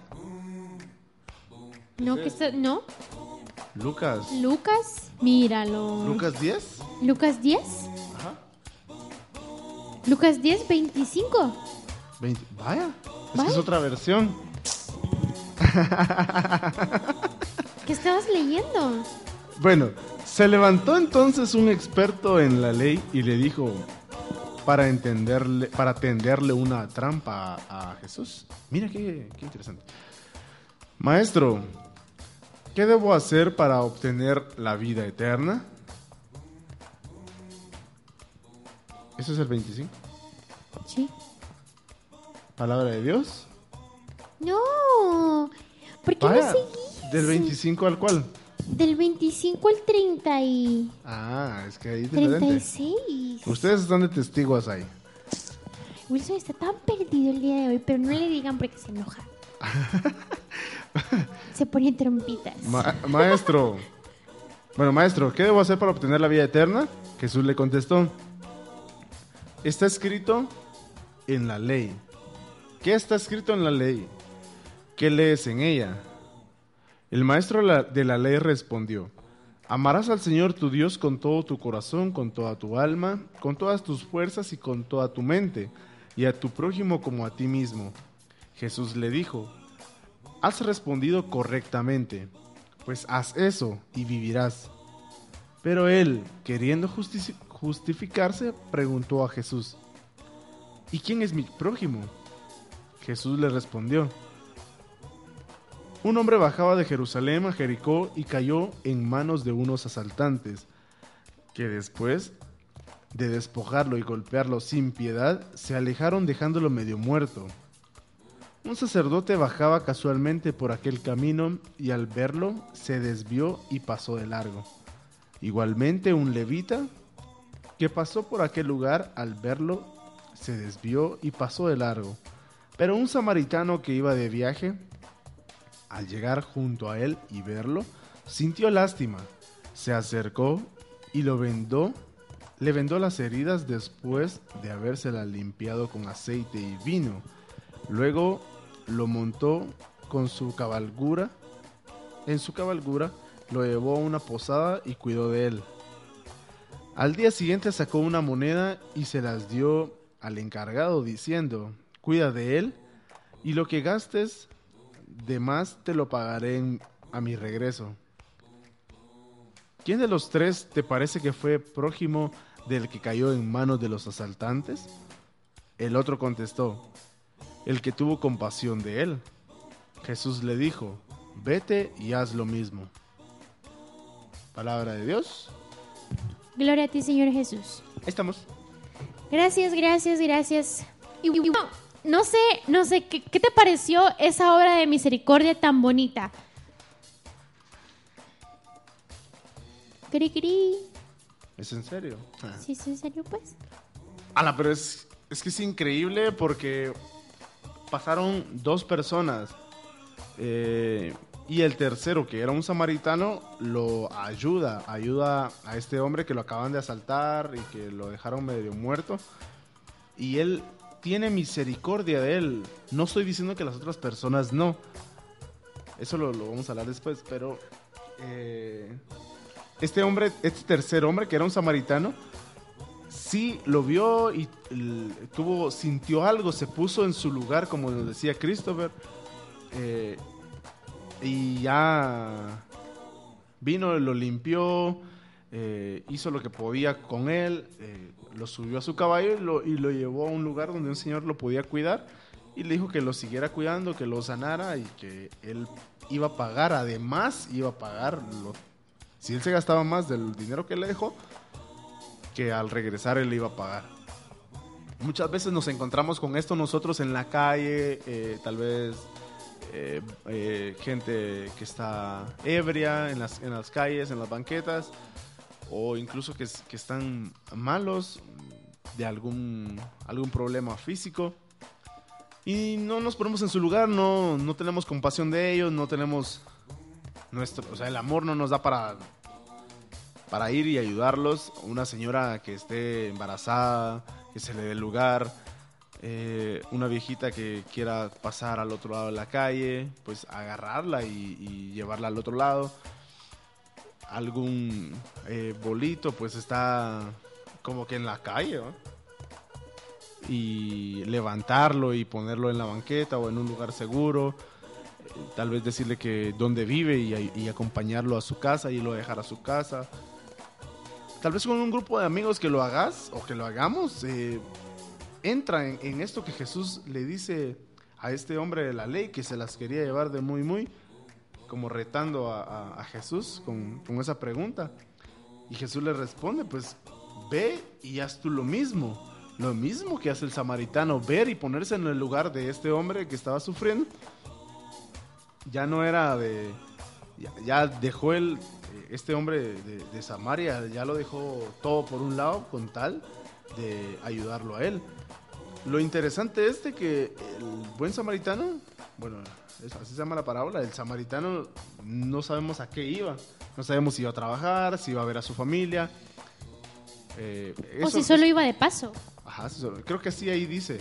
No, que está... ¿No? Lucas, Lucas, míralo. Lucas 10. Lucas 10. Ajá. Lucas 10, 25. 20. Vaya, es Vaya. que es otra versión. ¿Qué estabas leyendo? Bueno, se levantó entonces un experto en la ley y le dijo para entenderle, para tenderle una trampa a, a Jesús. Mira qué, qué interesante. Maestro, ¿qué debo hacer para obtener la vida eterna? ¿Eso es el 25? Sí. ¿Palabra de Dios? No. ¿Por qué Vaya, no seguís? ¿Del 25 al cuál? Del 25 al 30 y... Ah, es que ahí es diferente. 36. Ustedes están de testigos ahí. Wilson está tan perdido el día de hoy, pero no le digan porque se enoja. se pone trompitas. Ma- maestro. Bueno, maestro, ¿qué debo hacer para obtener la vida eterna? Jesús le contestó. Está escrito en la ley. ¿Qué está escrito en la ley? ¿Qué lees en ella? El maestro de la ley respondió. Amarás al Señor tu Dios con todo tu corazón, con toda tu alma, con todas tus fuerzas y con toda tu mente, y a tu prójimo como a ti mismo. Jesús le dijo, Has respondido correctamente, pues haz eso y vivirás. Pero él, queriendo justificarse, preguntó a Jesús, ¿y quién es mi prójimo? Jesús le respondió, un hombre bajaba de Jerusalén a Jericó y cayó en manos de unos asaltantes, que después de despojarlo y golpearlo sin piedad, se alejaron dejándolo medio muerto. Un sacerdote bajaba casualmente por aquel camino y al verlo se desvió y pasó de largo. Igualmente un levita que pasó por aquel lugar al verlo se desvió y pasó de largo. Pero un samaritano que iba de viaje, al llegar junto a él y verlo, sintió lástima, se acercó y lo vendó, le vendó las heridas después de habérselas limpiado con aceite y vino. Luego lo montó con su cabalgura, en su cabalgura lo llevó a una posada y cuidó de él. Al día siguiente sacó una moneda y se las dio al encargado diciendo, cuida de él y lo que gastes de más te lo pagaré en- a mi regreso. ¿Quién de los tres te parece que fue prójimo del que cayó en manos de los asaltantes? El otro contestó, el que tuvo compasión de él. Jesús le dijo, vete y haz lo mismo. Palabra de Dios. Gloria a ti, Señor Jesús. Ahí estamos. Gracias, gracias, gracias. Y, y no sé, no sé, ¿qué, qué te pareció esa obra de misericordia tan bonita? Cri, cri. ¿Es en serio? ¿Sí es en serio, pues? Ala, pero es, es que es increíble porque pasaron dos personas eh, y el tercero, que era un samaritano, lo ayuda, ayuda a este hombre que lo acaban de asaltar y que lo dejaron medio muerto. Y él tiene misericordia de él. No estoy diciendo que las otras personas no. Eso lo, lo vamos a hablar después, pero eh, este hombre, este tercer hombre, que era un samaritano, sí lo vio y tuvo, sintió algo, se puso en su lugar, como nos decía Christopher, eh, y ya vino, lo limpió, eh, hizo lo que podía con él, lo subió a su caballo y lo, y lo llevó a un lugar donde un señor lo podía cuidar y le dijo que lo siguiera cuidando, que lo sanara y que él iba a pagar, además iba a pagar, si él se gastaba más del dinero que le dejó, que al regresar él iba a pagar. Muchas veces nos encontramos con esto nosotros en la calle, eh, tal vez eh, eh, gente que está ebria en las, en las calles, en las banquetas, o incluso que, es- que están malos de algún, algún problema físico. Y no nos ponemos en su lugar, no, no tenemos compasión de ellos, no tenemos nuestro, o sea, el amor no nos da para para ir y ayudarlos. Una señora que esté embarazada, que se le dé lugar, eh, una viejita que quiera pasar al otro lado de la calle, pues agarrarla y llevarla al otro lado. Algún eh, bolito, pues está como que en la calle. Y levantarlo y ponerlo en la banqueta o en un lugar seguro. Tal vez decirle que dónde vive y, y acompañarlo a su casa y lo dejar a su casa tal vez con un grupo de amigos que lo hagas o que lo hagamos, eh, entra en, en esto que Jesús le dice a este hombre de la ley que se las quería llevar de muy, muy, como retando a, Jesús con, esa pregunta. Y Jesús le responde, pues ve y haz tú lo mismo. Lo mismo que hace el samaritano, ver y ponerse en el lugar de este hombre que estaba sufriendo. Ya no era de... Ya, dejó el, este hombre de, de Samaria, ya lo dejó todo por un lado con tal de ayudarlo a él. Lo interesante es de que el buen samaritano, bueno, así se llama la parábola, el samaritano no sabemos a qué iba. No sabemos si iba a trabajar, si iba a ver a su familia. Eh, o si solo iba de paso. Ajá, creo que sí ahí dice.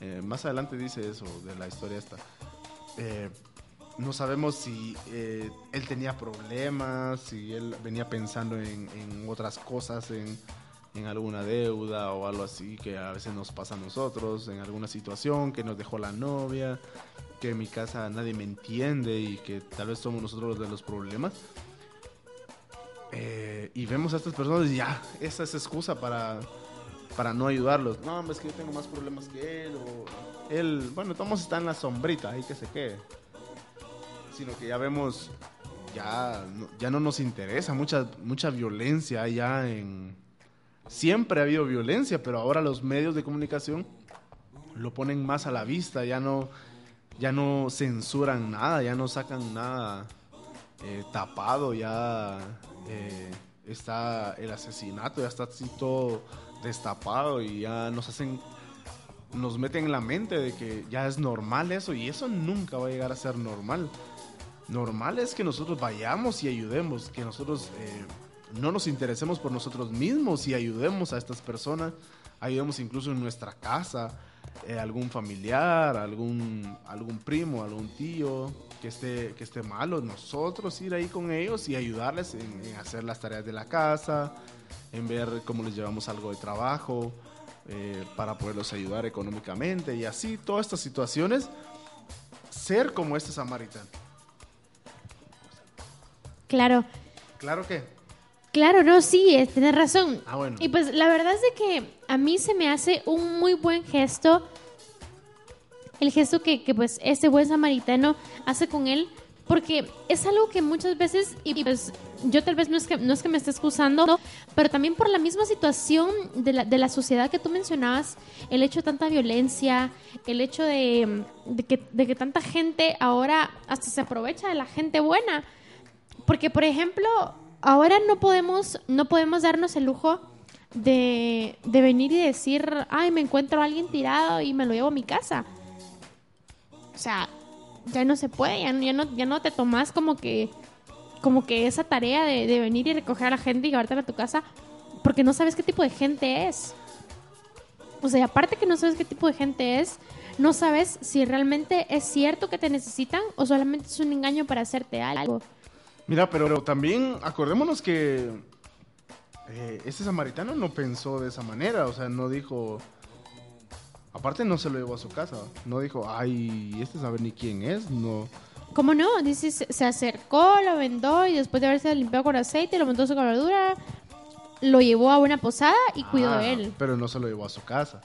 eh, más adelante dice eso de la historia esta. Eh, no sabemos si eh, él tenía problemas, si él venía pensando en, en otras cosas, en, en alguna deuda o algo así que a veces nos pasa a nosotros, en alguna situación que nos dejó la novia, que en mi casa nadie me entiende y que tal vez somos nosotros los de los problemas. Eh, y vemos a estas personas y ya, esa es excusa para, para no ayudarlos. No, es que yo tengo más problemas que él. O él, bueno, Tomás está en la sombrita, ahí que se quede. Sino que ya vemos, ya, ya no nos interesa, mucha, mucha violencia ya en... Siempre ha habido violencia, pero ahora los medios de comunicación lo ponen más a la vista, ya no, ya no censuran nada, ya no sacan nada eh, tapado, ya eh, está el asesinato, ya está así todo destapado y ya nos hacen, nos meten en la mente de que ya es normal eso y eso nunca va a llegar a ser normal. Normal es que nosotros vayamos y ayudemos, que nosotros eh, no nos interesemos por nosotros mismos y ayudemos a estas personas, ayudemos incluso en nuestra casa, eh, algún familiar, algún, algún primo, algún tío que esté, que esté malo, nosotros ir ahí con ellos y ayudarles en, en hacer las tareas de la casa, en ver cómo les llevamos algo de trabajo eh, para poderlos ayudar económicamente y así, todas estas situaciones, ser como este samaritano. Claro, Claro que. Claro, no, sí, eh, tienes razón. Ah, bueno. Y pues la verdad es de que a mí se me hace un muy buen gesto, el gesto que, que pues este buen samaritano hace con él, porque es algo que muchas veces, y pues yo tal vez no es que, no es que me esté excusando, pero también por la misma situación de la, de la sociedad que tú mencionabas, el hecho de tanta violencia, el hecho de, de que, de que tanta gente ahora hasta se aprovecha de la gente buena. Porque, por ejemplo, ahora no podemos, no podemos darnos el lujo de, de venir y decir, ay, me encuentro a alguien tirado y me lo llevo a mi casa. O sea, ya no se puede, ya, no- ya no, ya no te tomas como que, como que esa tarea de, de venir y recoger a la gente y llevártela a tu casa, porque no sabes qué tipo de gente es. O sea, aparte que no sabes qué tipo de gente es, no sabes si realmente es cierto que te necesitan o solamente es un engaño para hacerte algo. Mira, pero también acordémonos que eh, este samaritano no pensó de esa manera, o sea, no dijo... Aparte no se lo llevó a su casa, no dijo, ay, este sabe ni quién es, no... ¿Cómo no? Dice, se acercó, lo vendó y después de haberse limpiado con aceite, lo montó su cabalgadura, lo llevó a una posada y cuidó Ah, de él. Pero no se lo llevó a su casa.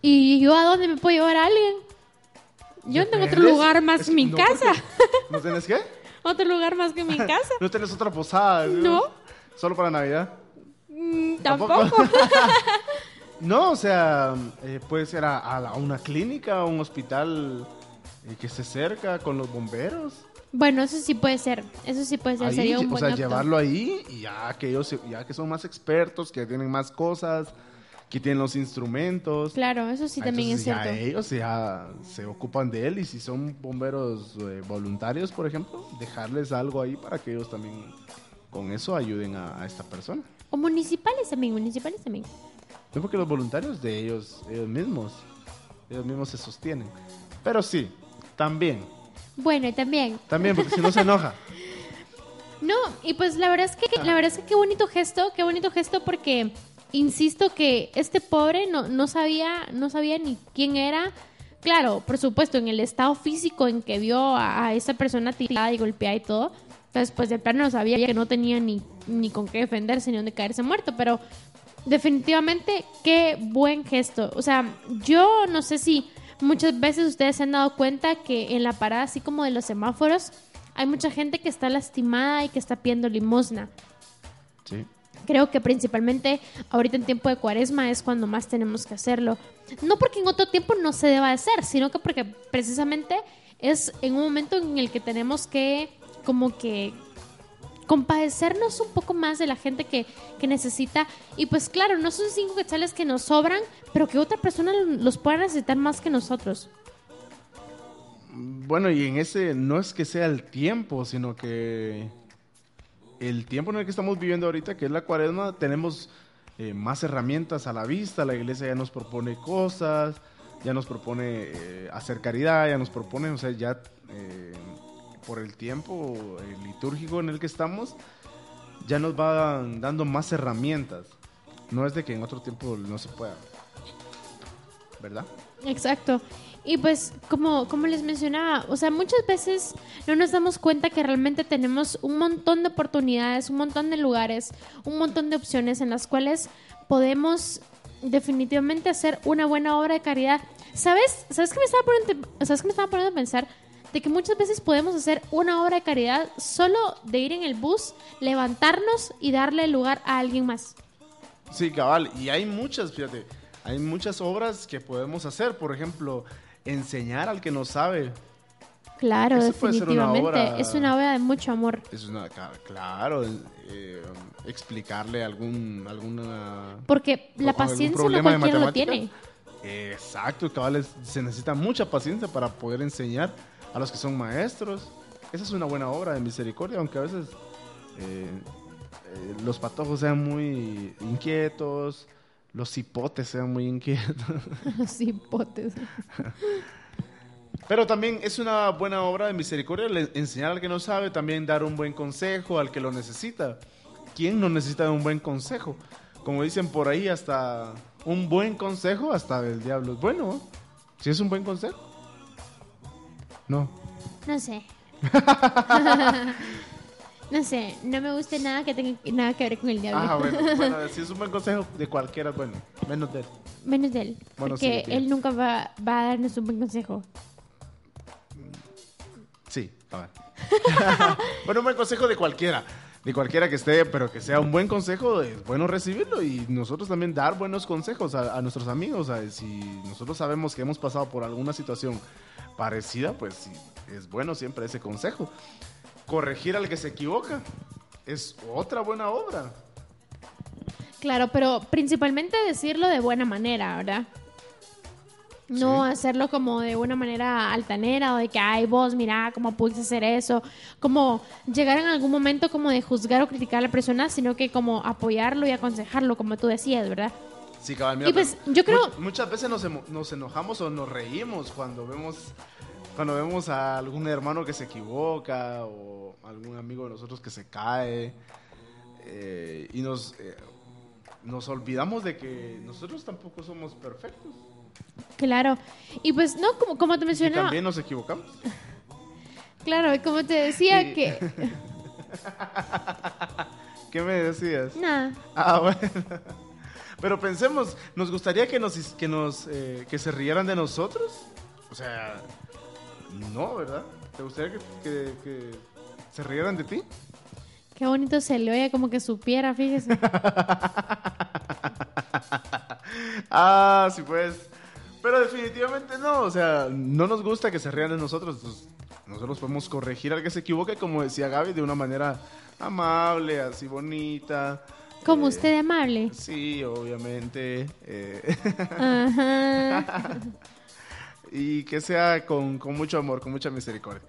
¿Y yo a dónde me puedo llevar a alguien? Yo no tengo otro lugar más Es que mi no, casa. ¿No tienes qué? otro lugar más que mi casa. ¿No tienes otra posada? No. ¿Solo para Navidad? Mm, ¿Tampoco? Tampoco. No, o sea, eh, puede ser a, a una clínica, a un hospital eh, que esté cerca con los bomberos. bueno, eso sí puede ser. Eso sí puede ser. Ahí, Sería un o buen sea, acto. llevarlo ahí y ya que ellos, ya que son más expertos, que tienen más cosas, que tienen los instrumentos. Claro, eso sí también es entonces cierto. Ya ellos ya se ocupan de él y si son bomberos eh, voluntarios, por ejemplo, dejarles algo ahí para que ellos también con eso ayuden a, a esta persona. O municipales también, municipales también. No porque los voluntarios de ellos, ellos mismos, ellos mismos se sostienen. Pero sí, también, Bueno, y también. también, porque si no se enoja. No, y pues la verdad es que la verdad es que qué bonito gesto, qué bonito gesto porque insisto que este pobre no, no sabía, no sabía ni quién era. Claro, por supuesto, en el estado físico en que vio a, a esa persona tirada y golpeada y todo, entonces pues de plano sabía que no tenía ni, ni con qué defenderse ni dónde caerse muerto, pero definitivamente qué buen gesto. O sea, yo no sé si muchas veces ustedes se han dado cuenta que en la parada así como de los semáforos hay mucha gente que está lastimada y que está pidiendo limosna. Sí. Creo que principalmente ahorita en tiempo de cuaresma es cuando más tenemos que hacerlo. No porque en otro tiempo no se deba de hacer, sino que porque precisamente es en un momento en el que tenemos que como que compadecernos un poco más de la gente que, que necesita. Y pues claro, no son cinco quetzales que nos sobran, pero que otra persona los pueda necesitar más que nosotros. Bueno, y en ese no es que sea el tiempo, sino que el tiempo en el que estamos viviendo ahorita, que es la cuaresma, tenemos eh, más herramientas a la vista, la iglesia ya nos propone cosas, ya nos propone eh, hacer caridad, ya nos propone, o sea, ya eh, por el tiempo litúrgico en el que estamos, ya nos va dando más herramientas. No es de que en otro tiempo no se pueda. ¿Verdad? Exacto. Y pues, como, como les mencionaba, o sea, muchas veces no nos damos cuenta que realmente tenemos un montón de oportunidades, un montón de lugares, un montón de opciones en las cuales podemos definitivamente hacer una buena obra de caridad. ¿Sabes? ¿Sabes qué me estaba poniendo, ¿sabes qué me estaba poniendo a pensar? De que muchas veces podemos hacer una obra de caridad solo de ir en el bus, levantarnos y darle lugar a alguien más. Sí, cabal. Y hay muchas, fíjate, hay muchas obras que podemos hacer. Por ejemplo, enseñar al que no sabe Claro, Eso una definitivamente. obra- Es una obra de mucho amor. Es una, claro, eh, explicarle algún, alguna... Porque la paciencia no problema de cualquiera lo tiene. Exacto, cabales, se necesita mucha paciencia para poder enseñar a los que son maestros. Esa es una buena obra de misericordia, aunque a veces eh, eh, los patojos sean muy inquietos, los hipotes sean muy inquietos. Los hipotes. Pero también es una buena obra de misericordia le- enseñar al que no sabe, también dar un buen consejo al que lo necesita. ¿Quién no necesita de un buen consejo? Como dicen por ahí, hasta un buen consejo hasta del diablo es bueno. ¿no? Si es un buen consejo. No. No sé. no sé, no me gusta nada que tenga nada que ver con el diablo. Ah, bueno, bueno, si es un buen consejo de cualquiera, bueno, menos de él. Menos de él. Bueno, porque sí, bien. él nunca va, va a darnos un buen consejo. Sí, cabal. bueno, un buen consejo de cualquiera. De cualquiera que esté, pero que sea un buen consejo, es bueno recibirlo y nosotros también dar buenos consejos a, a nuestros amigos. ¿sabes? Si nosotros sabemos que hemos pasado por alguna situación parecida, pues sí, es bueno siempre ese consejo. Corregir al que se equivoca es otra buena obra. Claro, pero principalmente decirlo de buena manera, ¿verdad? No Sí. hacerlo como de una manera altanera o de que, ay, vos, mira, cómo pudiste hacer eso. Como llegar en algún momento como de juzgar o criticar a la persona, sino que como apoyarlo y aconsejarlo, como tú decías, ¿verdad? Sí, cabal, mira, Y pues, yo creo- mu- muchas veces nos, nos enojamos o nos reímos cuando vemos cuando vemos a algún hermano que se equivoca o algún amigo de nosotros que se cae eh, y nos eh, nos olvidamos de que nosotros tampoco somos perfectos Claro. Y pues, no, como, como te y mencionaba, también nos equivocamos. claro, y como te decía que... ¿Qué me decías? Nada. Ah, bueno. Pero pensemos, ¿nos gustaría que nos que nos eh, que se rieran de nosotros? O sea, no, ¿verdad? ¿Te gustaría que, que- que se rieran de ti? Qué bonito se le oye como que supiera, fíjese. Ah, sí pues. Pero definitivamente no, o sea, no nos gusta que se rían de nosotros. pues, nosotros podemos corregir al que se equivoque, como decía Gaby, de una manera amable, así bonita. Como Eh, usted amable. Sí, obviamente. eh, Ajá. y que sea con, con mucho amor, con mucha misericordia.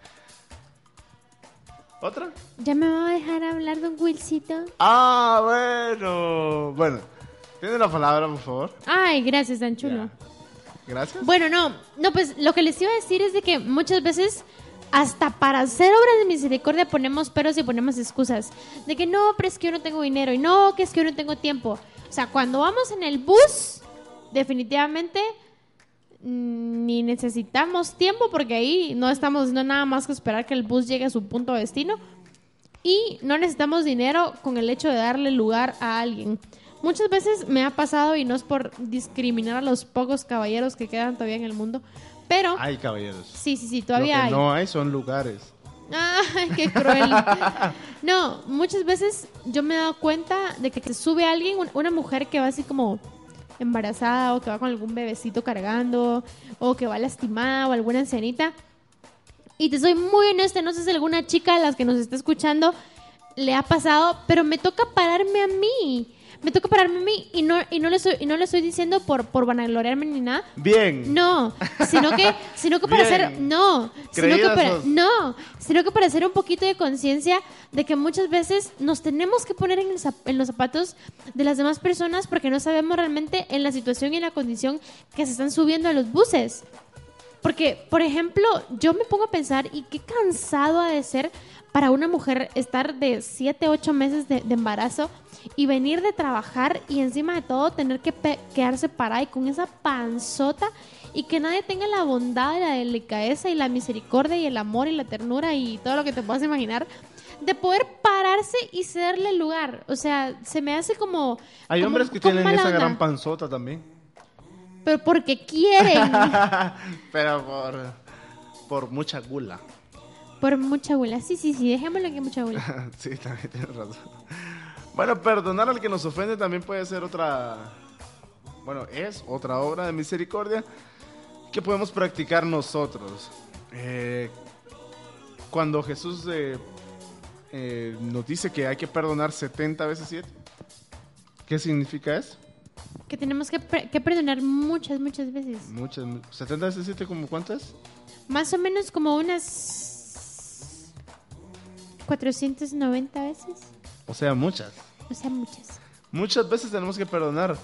¿Otra? ¿Ya me va a dejar hablar, don Wilcito? Ah, bueno. Bueno, tiene la palabra, por favor. Ay, gracias, tan chulo. Gracias. Bueno, no, no, pues lo que les iba a decir es de que muchas veces hasta para hacer obras de misericordia ponemos peros y ponemos excusas. De que no, pero es que yo no tengo dinero y no, que es que yo no tengo tiempo. O sea, cuando vamos en el bus, definitivamente ni necesitamos tiempo porque ahí no estamos haciendo nada más que esperar que el bus llegue a su punto de destino. Y no necesitamos dinero con el hecho de darle lugar a alguien. Muchas veces me ha pasado, y no es por discriminar a los pocos caballeros que quedan todavía en el mundo, pero Hay caballeros. sí, sí, sí, Lo todavía que hay. no hay son lugares. Ay, qué cruel. No, muchas veces yo me he dado cuenta de que te sube alguien, un- una mujer que va así como embarazada o que va con algún bebecito cargando o que va lastimada o alguna ancianita. Y te soy muy honesta, no sé si alguna chica de las que nos está escuchando le ha pasado, pero me toca pararme a mí. Me toca pararme a mí y no, y no lo estoy, y no lo estoy diciendo por, por vanagloriarme ni nada. Bien. No, sino que, sino que para Bien. hacer, no, sino que Creída para, sos. no, sino que para hacer un poquito de conciencia de que muchas veces nos tenemos que poner en, el zap- en los zapatos de las demás personas porque no sabemos realmente en la situación y en la condición que se están subiendo a los buses. Porque, por ejemplo, yo me pongo a pensar, y qué cansado ha de ser para una mujer estar de 7, 8 meses de, de embarazo y venir de trabajar y encima de todo tener que quedarse parada y con esa panzota y que nadie tenga la bondad, la delicadeza y la misericordia y el amor y la ternura y todo lo que te puedas imaginar de poder pararse y cederle lugar. O sea, se me hace como... Hay como- hombres que tienen esa onda. gran panzota también. Pero porque quieren. Pero por, por mucha gula. Por mucha gula. Sí, sí, sí, dejémoslo que mucha gula. sí, también tienes razón. Bueno, perdonar al que nos ofende también puede ser otra. Bueno, es otra obra de misericordia que podemos practicar nosotros. Eh, cuando Jesús eh, eh, nos dice que hay que perdonar 70 veces 7? ¿Qué significa eso? Que tenemos que, que perdonar muchas, muchas veces. Muchas, mu- 70 veces 7, ¿como cuántas? Más o menos como unas 490 veces. O sea, muchas. O sea, muchas. Muchas veces tenemos que perdonar.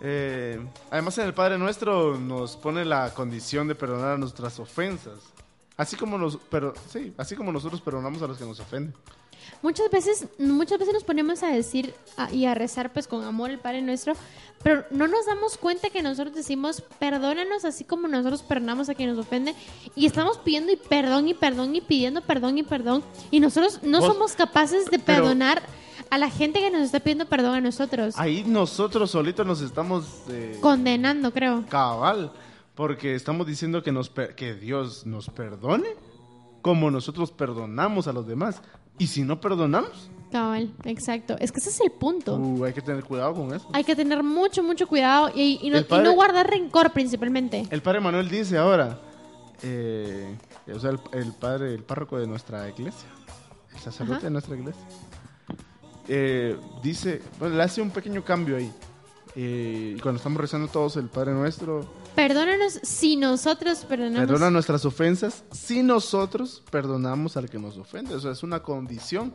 Eh, además, en el Padre Nuestro nos pone la condición de perdonar nuestras ofensas. Así como, nos, pero, sí, así como nosotros perdonamos a los que nos ofenden. Muchas veces, muchas veces nos ponemos a decir a- y a rezar pues con amor el Padre Nuestro, pero no nos damos cuenta que nosotros decimos perdónanos así como nosotros perdonamos a quien nos ofende y estamos pidiendo y perdón y perdón y pidiendo perdón y perdón y nosotros no Vos- somos capaces de pero- perdonar a la gente que nos está pidiendo perdón a nosotros. Ahí nosotros solitos nos estamos eh, Condenando, creo. cabal, porque estamos diciendo que, nos, que Dios nos perdone como nosotros perdonamos a los demás. Y si no perdonamos, Cabal, exacto. Es que ese es el punto. uh, hay que tener cuidado con eso. Hay que tener mucho, mucho cuidado y, y no, El padre- y no guardar rencor principalmente. El padre Manuel dice ahora, eh, o sea, el, el padre, el párroco de nuestra iglesia, el sacerdote Ajá. de nuestra iglesia, eh, dice, bueno, le hace un pequeño cambio ahí. Eh, y cuando estamos rezando todos el Padre Nuestro, Perdónanos si nosotros perdonamos. perdona nuestras ofensas si nosotros perdonamos al que nos ofende. O sea, es una condición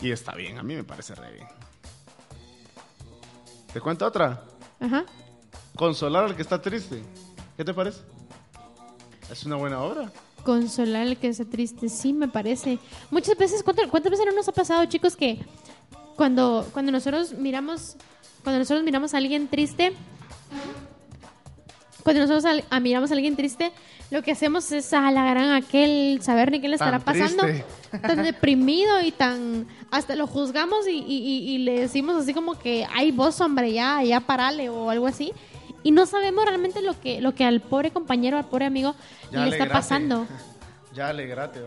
y está bien, a mí me parece re bien. ¿Te cuento otra? Ajá. Consolar al que está triste. ¿Qué te parece? Es una buena obra. Consolar al que está triste, sí, me parece. Muchas veces, ¿cuántas, cuántas veces no nos ha pasado, chicos, que cuando, cuando nosotros miramos, cuando nosotros miramos a alguien triste, cuando nosotros al- a- miramos a alguien triste, lo que hacemos es halagrar a aquel, saber ni qué le Tan estará pasando, tan deprimido y tan, hasta lo juzgamos y, y- y- y le decimos así como que, ay vos hombre, ya, ya parale o algo así. Y no sabemos realmente lo que, lo que al pobre compañero, al pobre amigo Ya le está pasando. Ya alegrate.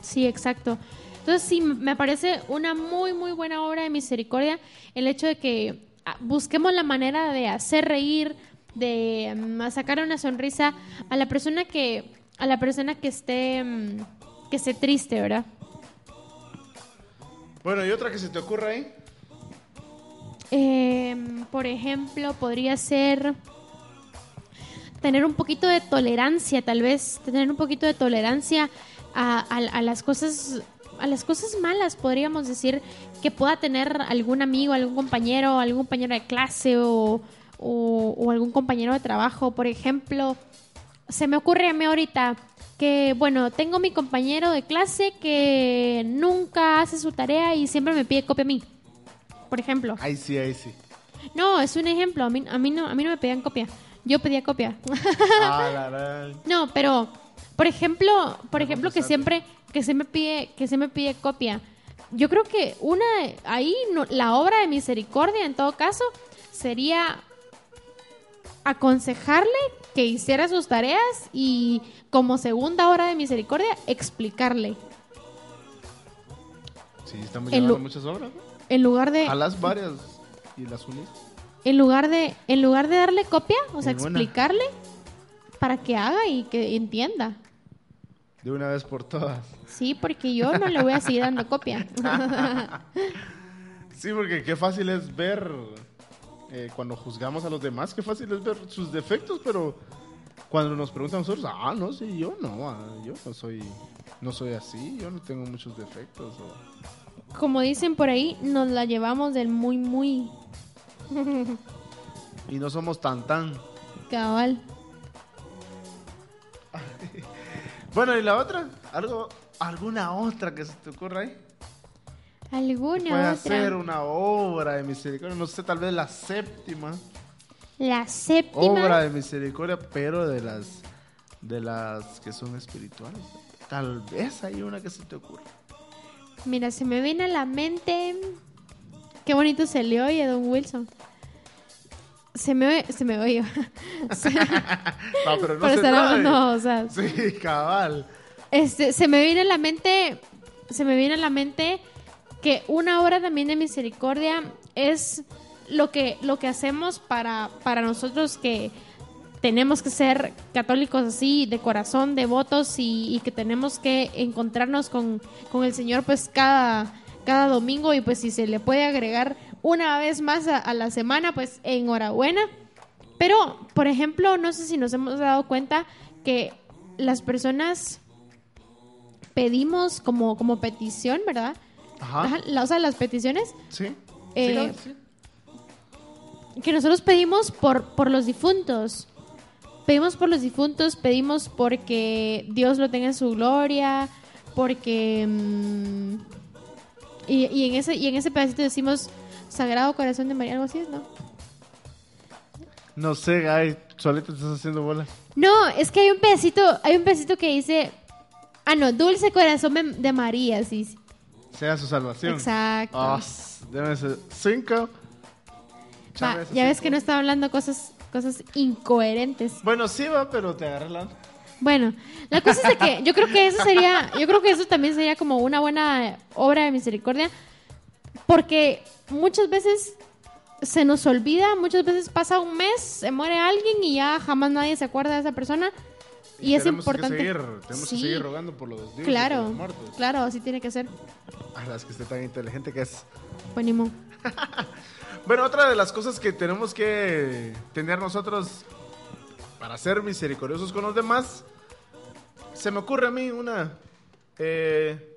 Sí, exacto. Entonces sí, me parece una muy, muy buena obra de misericordia el hecho de que ah, busquemos la manera de hacer reír, de mm, sacar una sonrisa a la persona que, a la persona que esté, mm, que esté triste, ¿verdad? Bueno, ¿y otra que se te ocurra ahí? Eh, por ejemplo, podría ser tener un poquito de tolerancia, tal vez, tener un poquito de tolerancia a, a- a las cosas a las cosas malas, podríamos decir, que pueda tener algún amigo, algún compañero, algún compañero de clase o, o- o algún compañero de trabajo. Por ejemplo, se me ocurre a mí ahorita que, bueno, tengo mi compañero de clase que nunca hace su tarea y siempre me pide copia a mí. Por ejemplo. Ahí sí, ahí sí. No, es un ejemplo. A mí, a mí, no, a mí no me pedían copia. Yo pedía copia. Ah, la no, pero, por ejemplo, por ejemplo, que siempre, que se me pide, que se me pide copia. Yo creo que una, ahí no- la obra de misericordia, en todo caso, sería aconsejarle que hiciera sus tareas y como segunda obra de misericordia, explicarle. Sí, estamos llevando muchas obras. ¿no? En lugar de, A las varias y las unís. en lugar de, en lugar de darle copia, o sea, buena. explicarle para que haga y que entienda. De una vez por todas. Sí, porque yo no le voy a seguir dando copia. Sí, porque qué fácil es ver eh, cuando juzgamos a los demás, qué fácil es ver sus defectos, pero cuando nos preguntan a nosotros, ah, no, sí, yo no, ah, yo no soy, no soy así, yo no tengo muchos defectos. o- Como dicen por ahí, nos la llevamos del muy, muy y no somos tan tan. cabal. Bueno, ¿y la otra? ¿Algo, ¿Alguna otra que se te ocurra ahí? ¿Alguna Puede otra? ser una obra de misericordia, no sé, tal vez la séptima La séptima. obra de misericordia, pero de las de las que son espirituales. Tal vez hay una que se te ocurra. Mira, se me viene a la mente. Qué bonito se le oye, don Wilson. Se me. Se me. Se- No, pero no Por se estar trae. hablando, o sea. Sí, cabal. Este, se me viene a la mente, se me viene a la mente que una obra también de misericordia es lo que, lo que hacemos para, para nosotros que tenemos que ser católicos así, de corazón, devotos y, y que tenemos que encontrarnos con, con el Señor pues cada, cada domingo y pues si se le puede agregar una vez más a, a la semana, pues enhorabuena. Pero, por ejemplo, no sé si nos hemos dado cuenta que las personas pedimos como, como petición, ¿verdad? Ajá. La- o sea, las peticiones Sí. Eh, Sí, claro, sí. que nosotros pedimos por, por los difuntos. Pedimos por los difuntos, pedimos porque Dios lo tenga en su gloria, porque... mm, y, y en ese, y en ese pedacito decimos Sagrado Corazón de María, algo así, es, ¿no? No sé, ay, solito te estás haciendo bola. No, es que hay un pedacito, hay un pedacito que dice... Ah, no, Dulce Corazón de- María, sí. sí. Sea su salvación. Exacto. Debe ser cinco. Va, ya ves que no estaba hablando cosas, cosas incoherentes. Bueno, sí va, pero te agarré la... Bueno, la cosa es de que yo creo que eso sería, yo creo que eso también sería como una buena obra de misericordia, porque muchas veces se nos olvida, muchas veces pasa un mes, se muere alguien y ya jamás nadie se acuerda de esa persona y, es tenemos importante. Que seguir, tenemos Sí, que seguir rogando por los y por Claro, los muertos. claro, así tiene que ser. A las que esté tan inteligente que es. Buenísimo. Bueno, otra de las cosas que tenemos que tener nosotros para ser misericordiosos con los demás, se me ocurre a mí una... eh,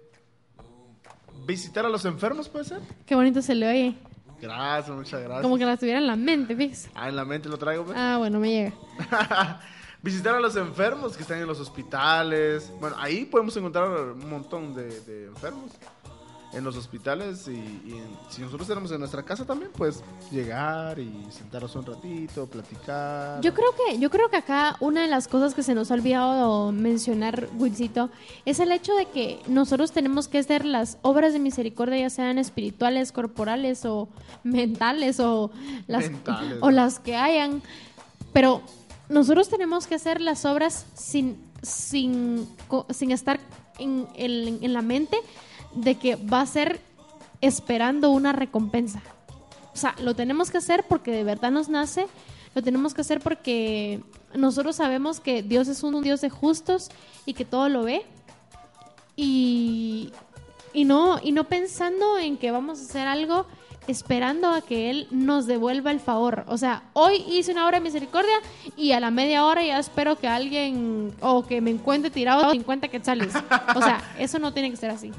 visitar a los enfermos, ¿puede ser? Qué bonito se le oye, Gracias, muchas gracias. como que la tuviera en la mente, fíjese. Ah, en la mente lo traigo. pues. Ah, bueno, me llega. Visitar a los enfermos que están en los hospitales. Bueno, ahí podemos encontrar un montón de, de enfermos en los hospitales y, y en- si nosotros tenemos en nuestra casa también, pues llegar y sentarnos un ratito, platicar. Yo creo que, yo creo que acá una de las cosas que se nos ha olvidado mencionar, Wilcito, es el hecho de que nosotros tenemos que hacer las obras de misericordia, ya sean espirituales, corporales o mentales o las, Mentales, o las que hayan. Pero nosotros tenemos que hacer las obras sin, sin, sin estar en, en- en la mente de que va a ser esperando una recompensa. O sea, lo tenemos que hacer porque de verdad nos nace, lo tenemos que hacer porque nosotros sabemos que Dios es un Dios de justos y que todo lo ve. Y, y, no, y no pensando en que vamos a hacer algo esperando a que Él nos devuelva el favor. O sea, hoy hice una obra de misericordia y a la media hora ya espero que alguien o que me encuentre tirado 50 quetzales. O sea, eso no tiene que ser así.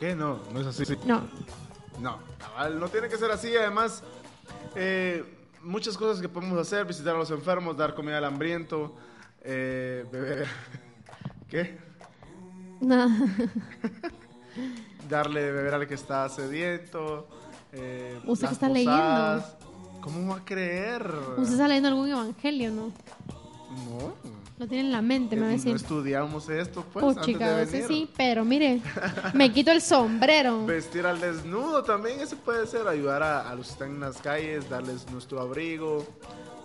¿Qué? No, no es así. No. No, cabal, no tiene que ser así. Además, eh, muchas cosas que podemos hacer, visitar a los enfermos, dar comida al hambriento, eh, beber... ¿Qué? No. darle de beber al que está sediento. Eh, Usted que está posadas. ¿Cómo va a creer? Usted está leyendo algún evangelio, ¿no? No. Lo tiene en la mente, me va a no decir. estudiamos esto, pues, Oh, antes de ese venir. sí, pero mire, me quito el sombrero. Vestir al desnudo también, eso puede ser. Ayudar a, a los que están en las calles, darles nuestro abrigo.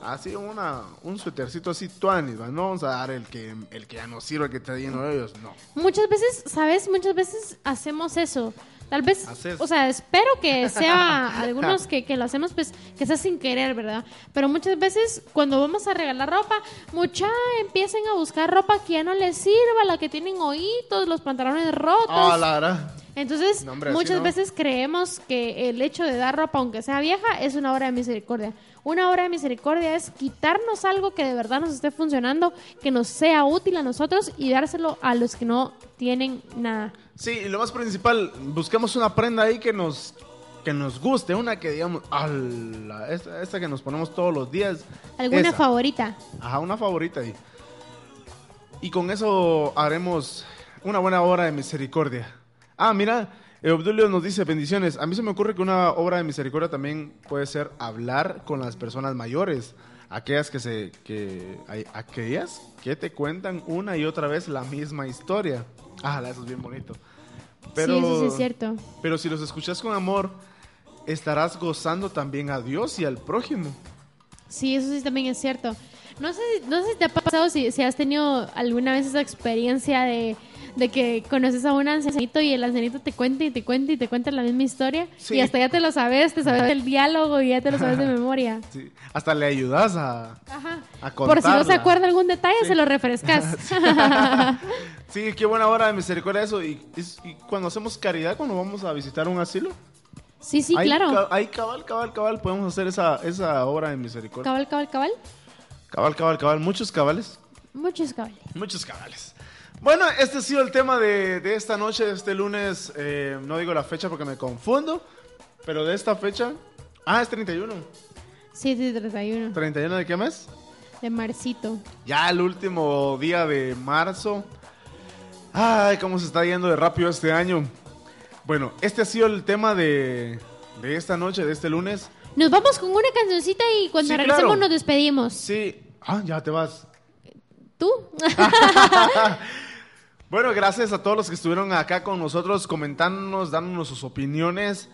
Así una, un suétercito así, tuanis, ¿va? No vamos a dar el que, el que ya no sirve, el que está lleno de ellos, no. Muchas veces, ¿sabes? Muchas veces hacemos eso. Tal vez, Haces. o sea, espero que sea algunos que, que lo hacemos, pues, que sea sin querer, ¿verdad? Pero muchas veces cuando vamos a regalar ropa, mucha empiecen a buscar ropa que ya no les sirva, la que tienen hoyitos, los pantalones rotos. Ah, la verdad. Entonces, No, hombre, así muchas no. veces creemos que el hecho de dar ropa, aunque sea vieja, es una obra de misericordia. Una obra de misericordia es quitarnos algo que de verdad nos esté funcionando, que nos sea útil a nosotros y dárselo a los que no tienen nada. Sí, y lo más principal, busquemos una prenda ahí que nos que nos guste, una que digamos, "Ala, esta, esta que nos ponemos todos los días. ¿Alguna esa". favorita? Ajá, una favorita ahí. Y con eso haremos una buena obra de misericordia. Ah, mira, eh, Obdulio nos dice bendiciones. A mí se me ocurre que una obra de misericordia también puede ser hablar con las personas mayores, aquellas que se que aquellas que te cuentan una y otra vez la misma historia. Ah, eso es bien bonito. Pero sí, eso sí es cierto. pero si los escuchas con amor, estarás gozando también a Dios y al prójimo. Sí, eso sí también es cierto. No sé, si- no sé si te ha pasado, si, si has tenido alguna vez esa experiencia de, de que conoces a un ancianito y el ancianito te cuenta y te cuenta y te cuenta la misma historia Sí. y hasta ya te lo sabes, te sabes el diálogo y ya te lo sabes de memoria. Sí, Hasta le ayudas a, Ajá. a Por si no se acuerda algún detalle, Sí. se lo refrescas. Sí, qué buena hora de misericordia eso. Y, cuando hacemos caridad, cuando vamos a visitar un asilo, sí, sí, ahí, claro. ca- ahí cabal, cabal, cabal, podemos hacer esa, esa obra de misericordia. Cabal, cabal, cabal. Cabal, cabal, cabal. Muchos cabales. Muchos cabales. Muchos cabales. Bueno, este ha sido el tema de, de esta noche, de este lunes. eh, no digo la fecha porque me confundo, pero de esta fecha. Ah, es 31. Sí, sí, 31. ¿31 de qué mes? De Marcito. Ya el último día de marzo. Ay, cómo se está yendo de rápido este año. Bueno, este ha sido el tema de, de esta noche, de este lunes. Nos vamos con una cancioncita y cuando Sí, regresemos claro. nos despedimos. Sí. Ah, ya te vas. ¿Tú? Bueno, gracias a todos los que estuvieron acá con nosotros comentándonos, dándonos sus opiniones.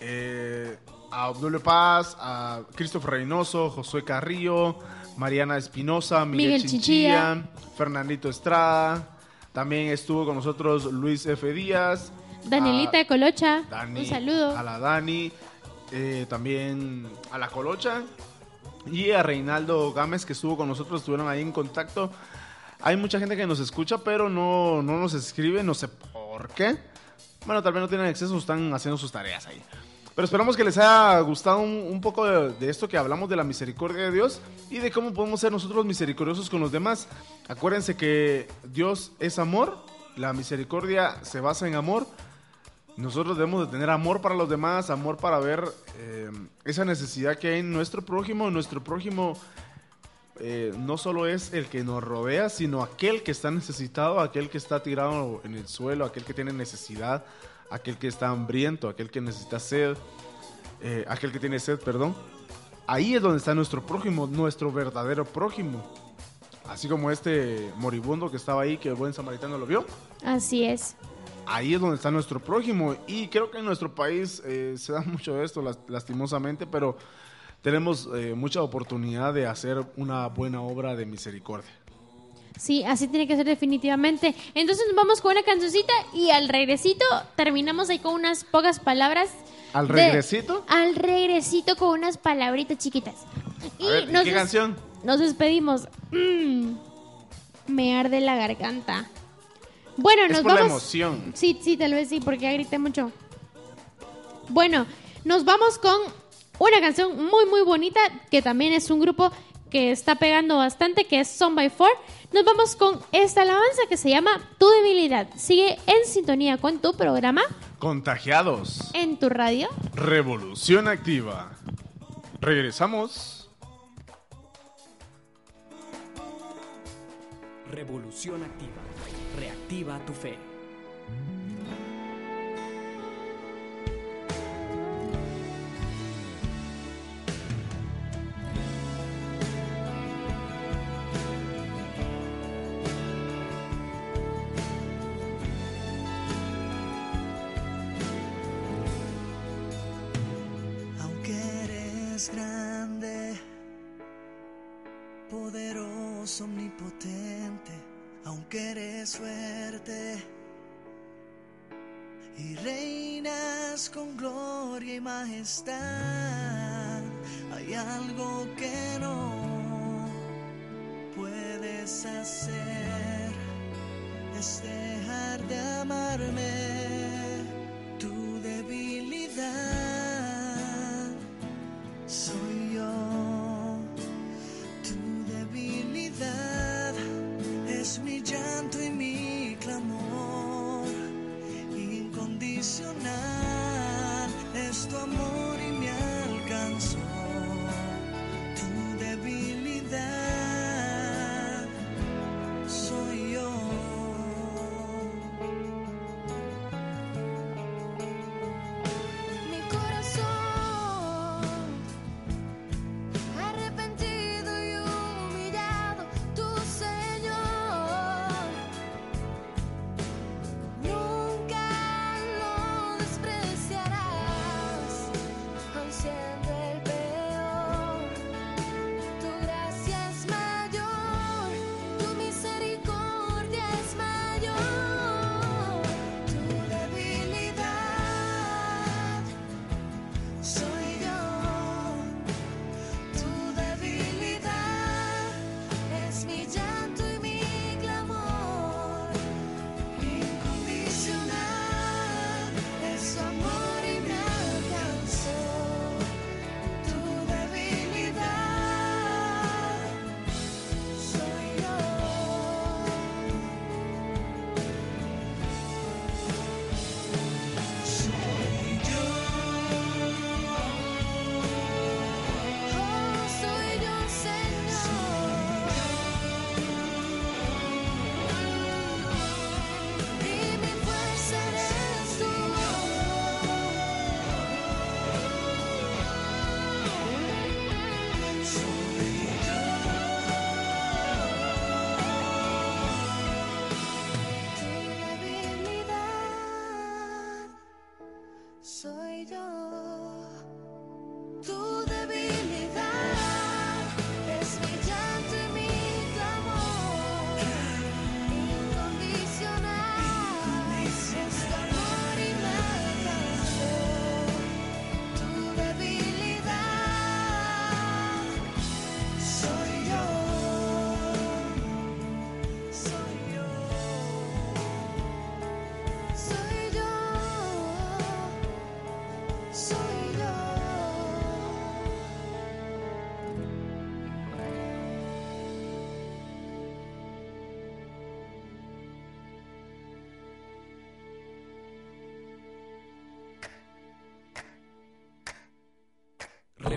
Eh, a Obdulio Paz, a Christopher Reynoso, Josué Carrillo, Mariana Espinosa, Miguel, Miguel Chinchilla, Chinchilla. Fernandito Estrada. También estuvo con nosotros Luis F. Díaz. Danielita de Colocha. Dani, Un saludo. A la Dani. eh, también a la Colocha. Y a Reinaldo Gámez que estuvo con nosotros, estuvieron ahí en contacto. Hay mucha gente que nos escucha, pero no, no nos escribe, no sé por qué. Bueno, tal vez no tienen acceso, están haciendo sus tareas ahí. Pero esperamos que les haya gustado un, un poco de, de esto que hablamos de la misericordia de Dios y de cómo podemos ser nosotros misericordiosos con los demás. Acuérdense que Dios es amor, la misericordia se basa en amor. Nosotros debemos de tener amor para los demás, amor para ver eh, esa necesidad que hay en nuestro prójimo. Nuestro prójimo eh, no solo es el que nos rodea, sino aquel que está necesitado, aquel que está tirado en el suelo, aquel que tiene necesidad, aquel que está hambriento, aquel que necesita sed, eh, aquel que tiene sed, perdón. Ahí es donde está nuestro prójimo, nuestro verdadero prójimo. Así como este moribundo que estaba ahí, que el buen samaritano lo vio. Así es. Ahí es donde está nuestro prójimo. Y creo que en nuestro país eh, se da mucho de esto, las- lastimosamente, pero tenemos eh, mucha oportunidad de hacer una buena obra de misericordia. Sí, así tiene que ser definitivamente. Entonces nos vamos con una cancioncita y al regresito terminamos ahí con unas pocas palabras. ¿Al de- regresito? al regresito con unas palabritas chiquitas. Y A ver, ¿y nos ¿qué canción? Nos despedimos. Mm, me arde la garganta. Bueno, Es nos por la vamos. emoción. Sí, sí, tal vez sí, porque ya grité mucho. Bueno, nos vamos con una canción muy, muy bonita, que también es un grupo que está pegando bastante, que es Son by Four. Nos vamos con esta alabanza que se llama Tu debilidad. Sigue en sintonía con tu programa, Contagiados. en tu radio. Revolución activa. Regresamos. Revolución activa. Reactiva tu fe. Poderoso, omnipotente, aunque eres fuerte. Y reinas con gloria y majestad, hay algo que no puedes hacer, es dejar de amarme tu debilidad. Soy yo. Es mi llanto y mi clamor. Incondicional es tu amor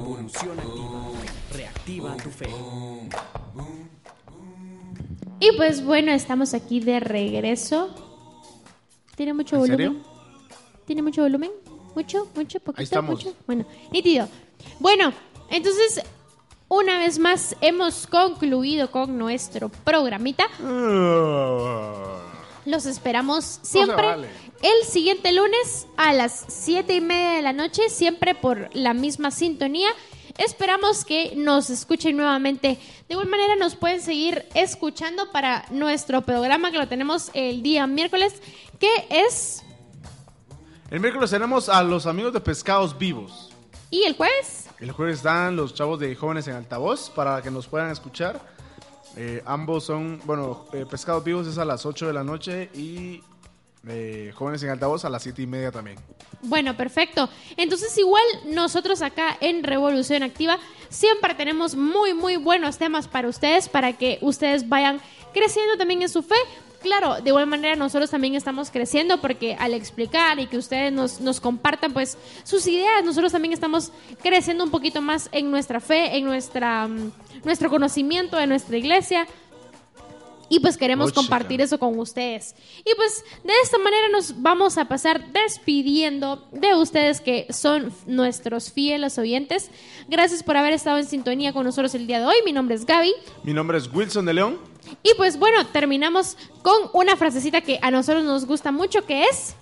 Activa. Reactiva tu fe. Y pues bueno, estamos aquí de regreso. ¿Tiene mucho ¿En volumen? serio? ¿Tiene mucho volumen? ¿Mucho? ¿Mucho? ¿Poquito? estamos. ¿Mucho? Bueno, nítido. Bueno, entonces, una vez más hemos concluido con nuestro programita. Los esperamos siempre vale. El siguiente lunes a las 7 y media de la noche, siempre por la misma sintonía. Esperamos que nos escuchen nuevamente. De igual manera nos pueden seguir escuchando para nuestro programa que lo tenemos el día miércoles, que es... El miércoles tenemos a los amigos de Pescados Vivos. ¿Y el jueves? El jueves están los chavos de Jóvenes en Altavoz para que nos puedan escuchar. Eh, ambos son, bueno, eh, Pescados Vivos es a las 8 de la noche y eh, Jóvenes en Altavoz a las 7 y media también. Bueno, perfecto. Entonces igual nosotros acá en Revolución Activa siempre tenemos muy, muy buenos temas para ustedes, para que ustedes vayan creciendo también en su fe. Claro, de igual manera nosotros también estamos creciendo porque al explicar y que ustedes nos, nos compartan pues sus ideas, nosotros también estamos creciendo un poquito más en nuestra fe, en nuestra, mm, nuestro conocimiento de nuestra iglesia. Y pues queremos compartir eso con ustedes. Y pues de esta manera nos vamos a pasar despidiendo de ustedes que son nuestros fieles oyentes. Gracias por haber estado en sintonía con nosotros el día de hoy. Mi nombre es Gaby. Mi nombre es Wilson de León. Y pues bueno, terminamos con una frasecita que a nosotros nos gusta mucho, que es...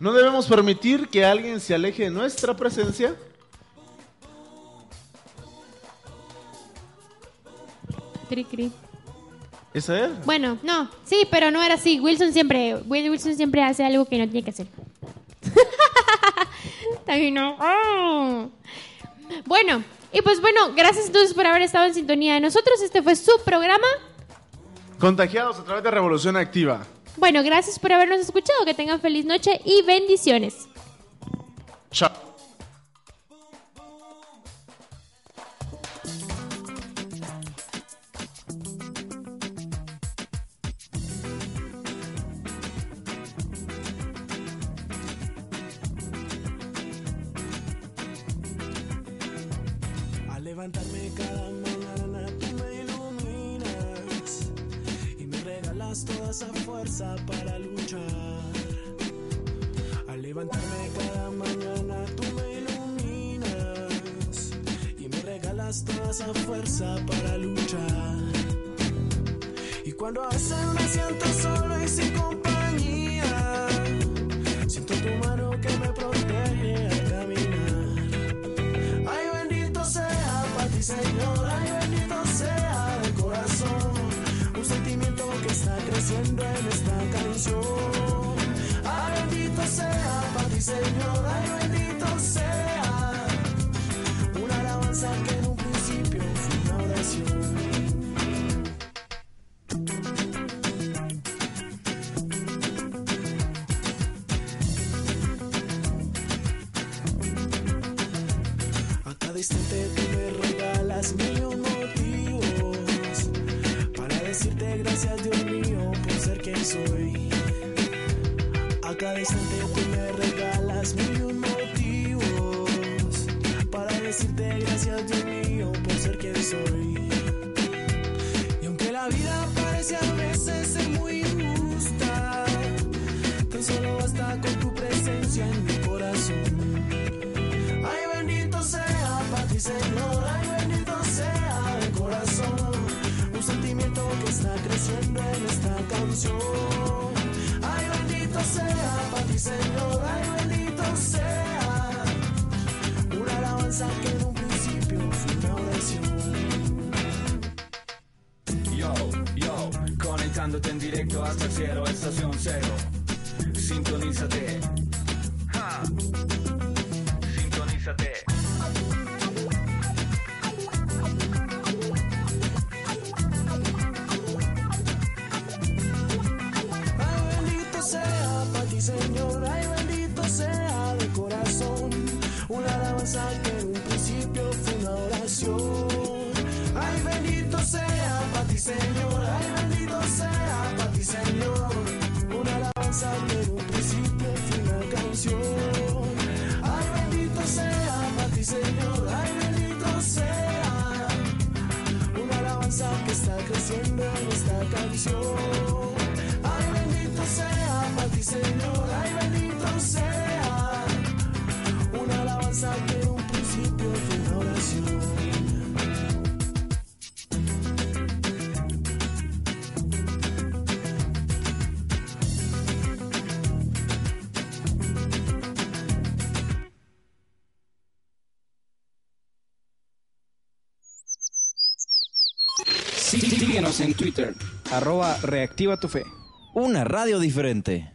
No debemos permitir que alguien se aleje de nuestra presencia. Cri, cri. ¿Esa es? Bueno, no, sí, pero no era así. Wilson siempre, Will Wilson siempre hace algo que no tiene que hacer. También no. Oh. Bueno, y pues bueno, gracias entonces por haber estado en sintonía de nosotros. Este fue su programa. Contagiados a través de Revolución Activa. Bueno, gracias por habernos escuchado. Que tengan feliz noche y bendiciones. Chao. En Twitter. Arroba Reactiva tu Fe. Una radio diferente.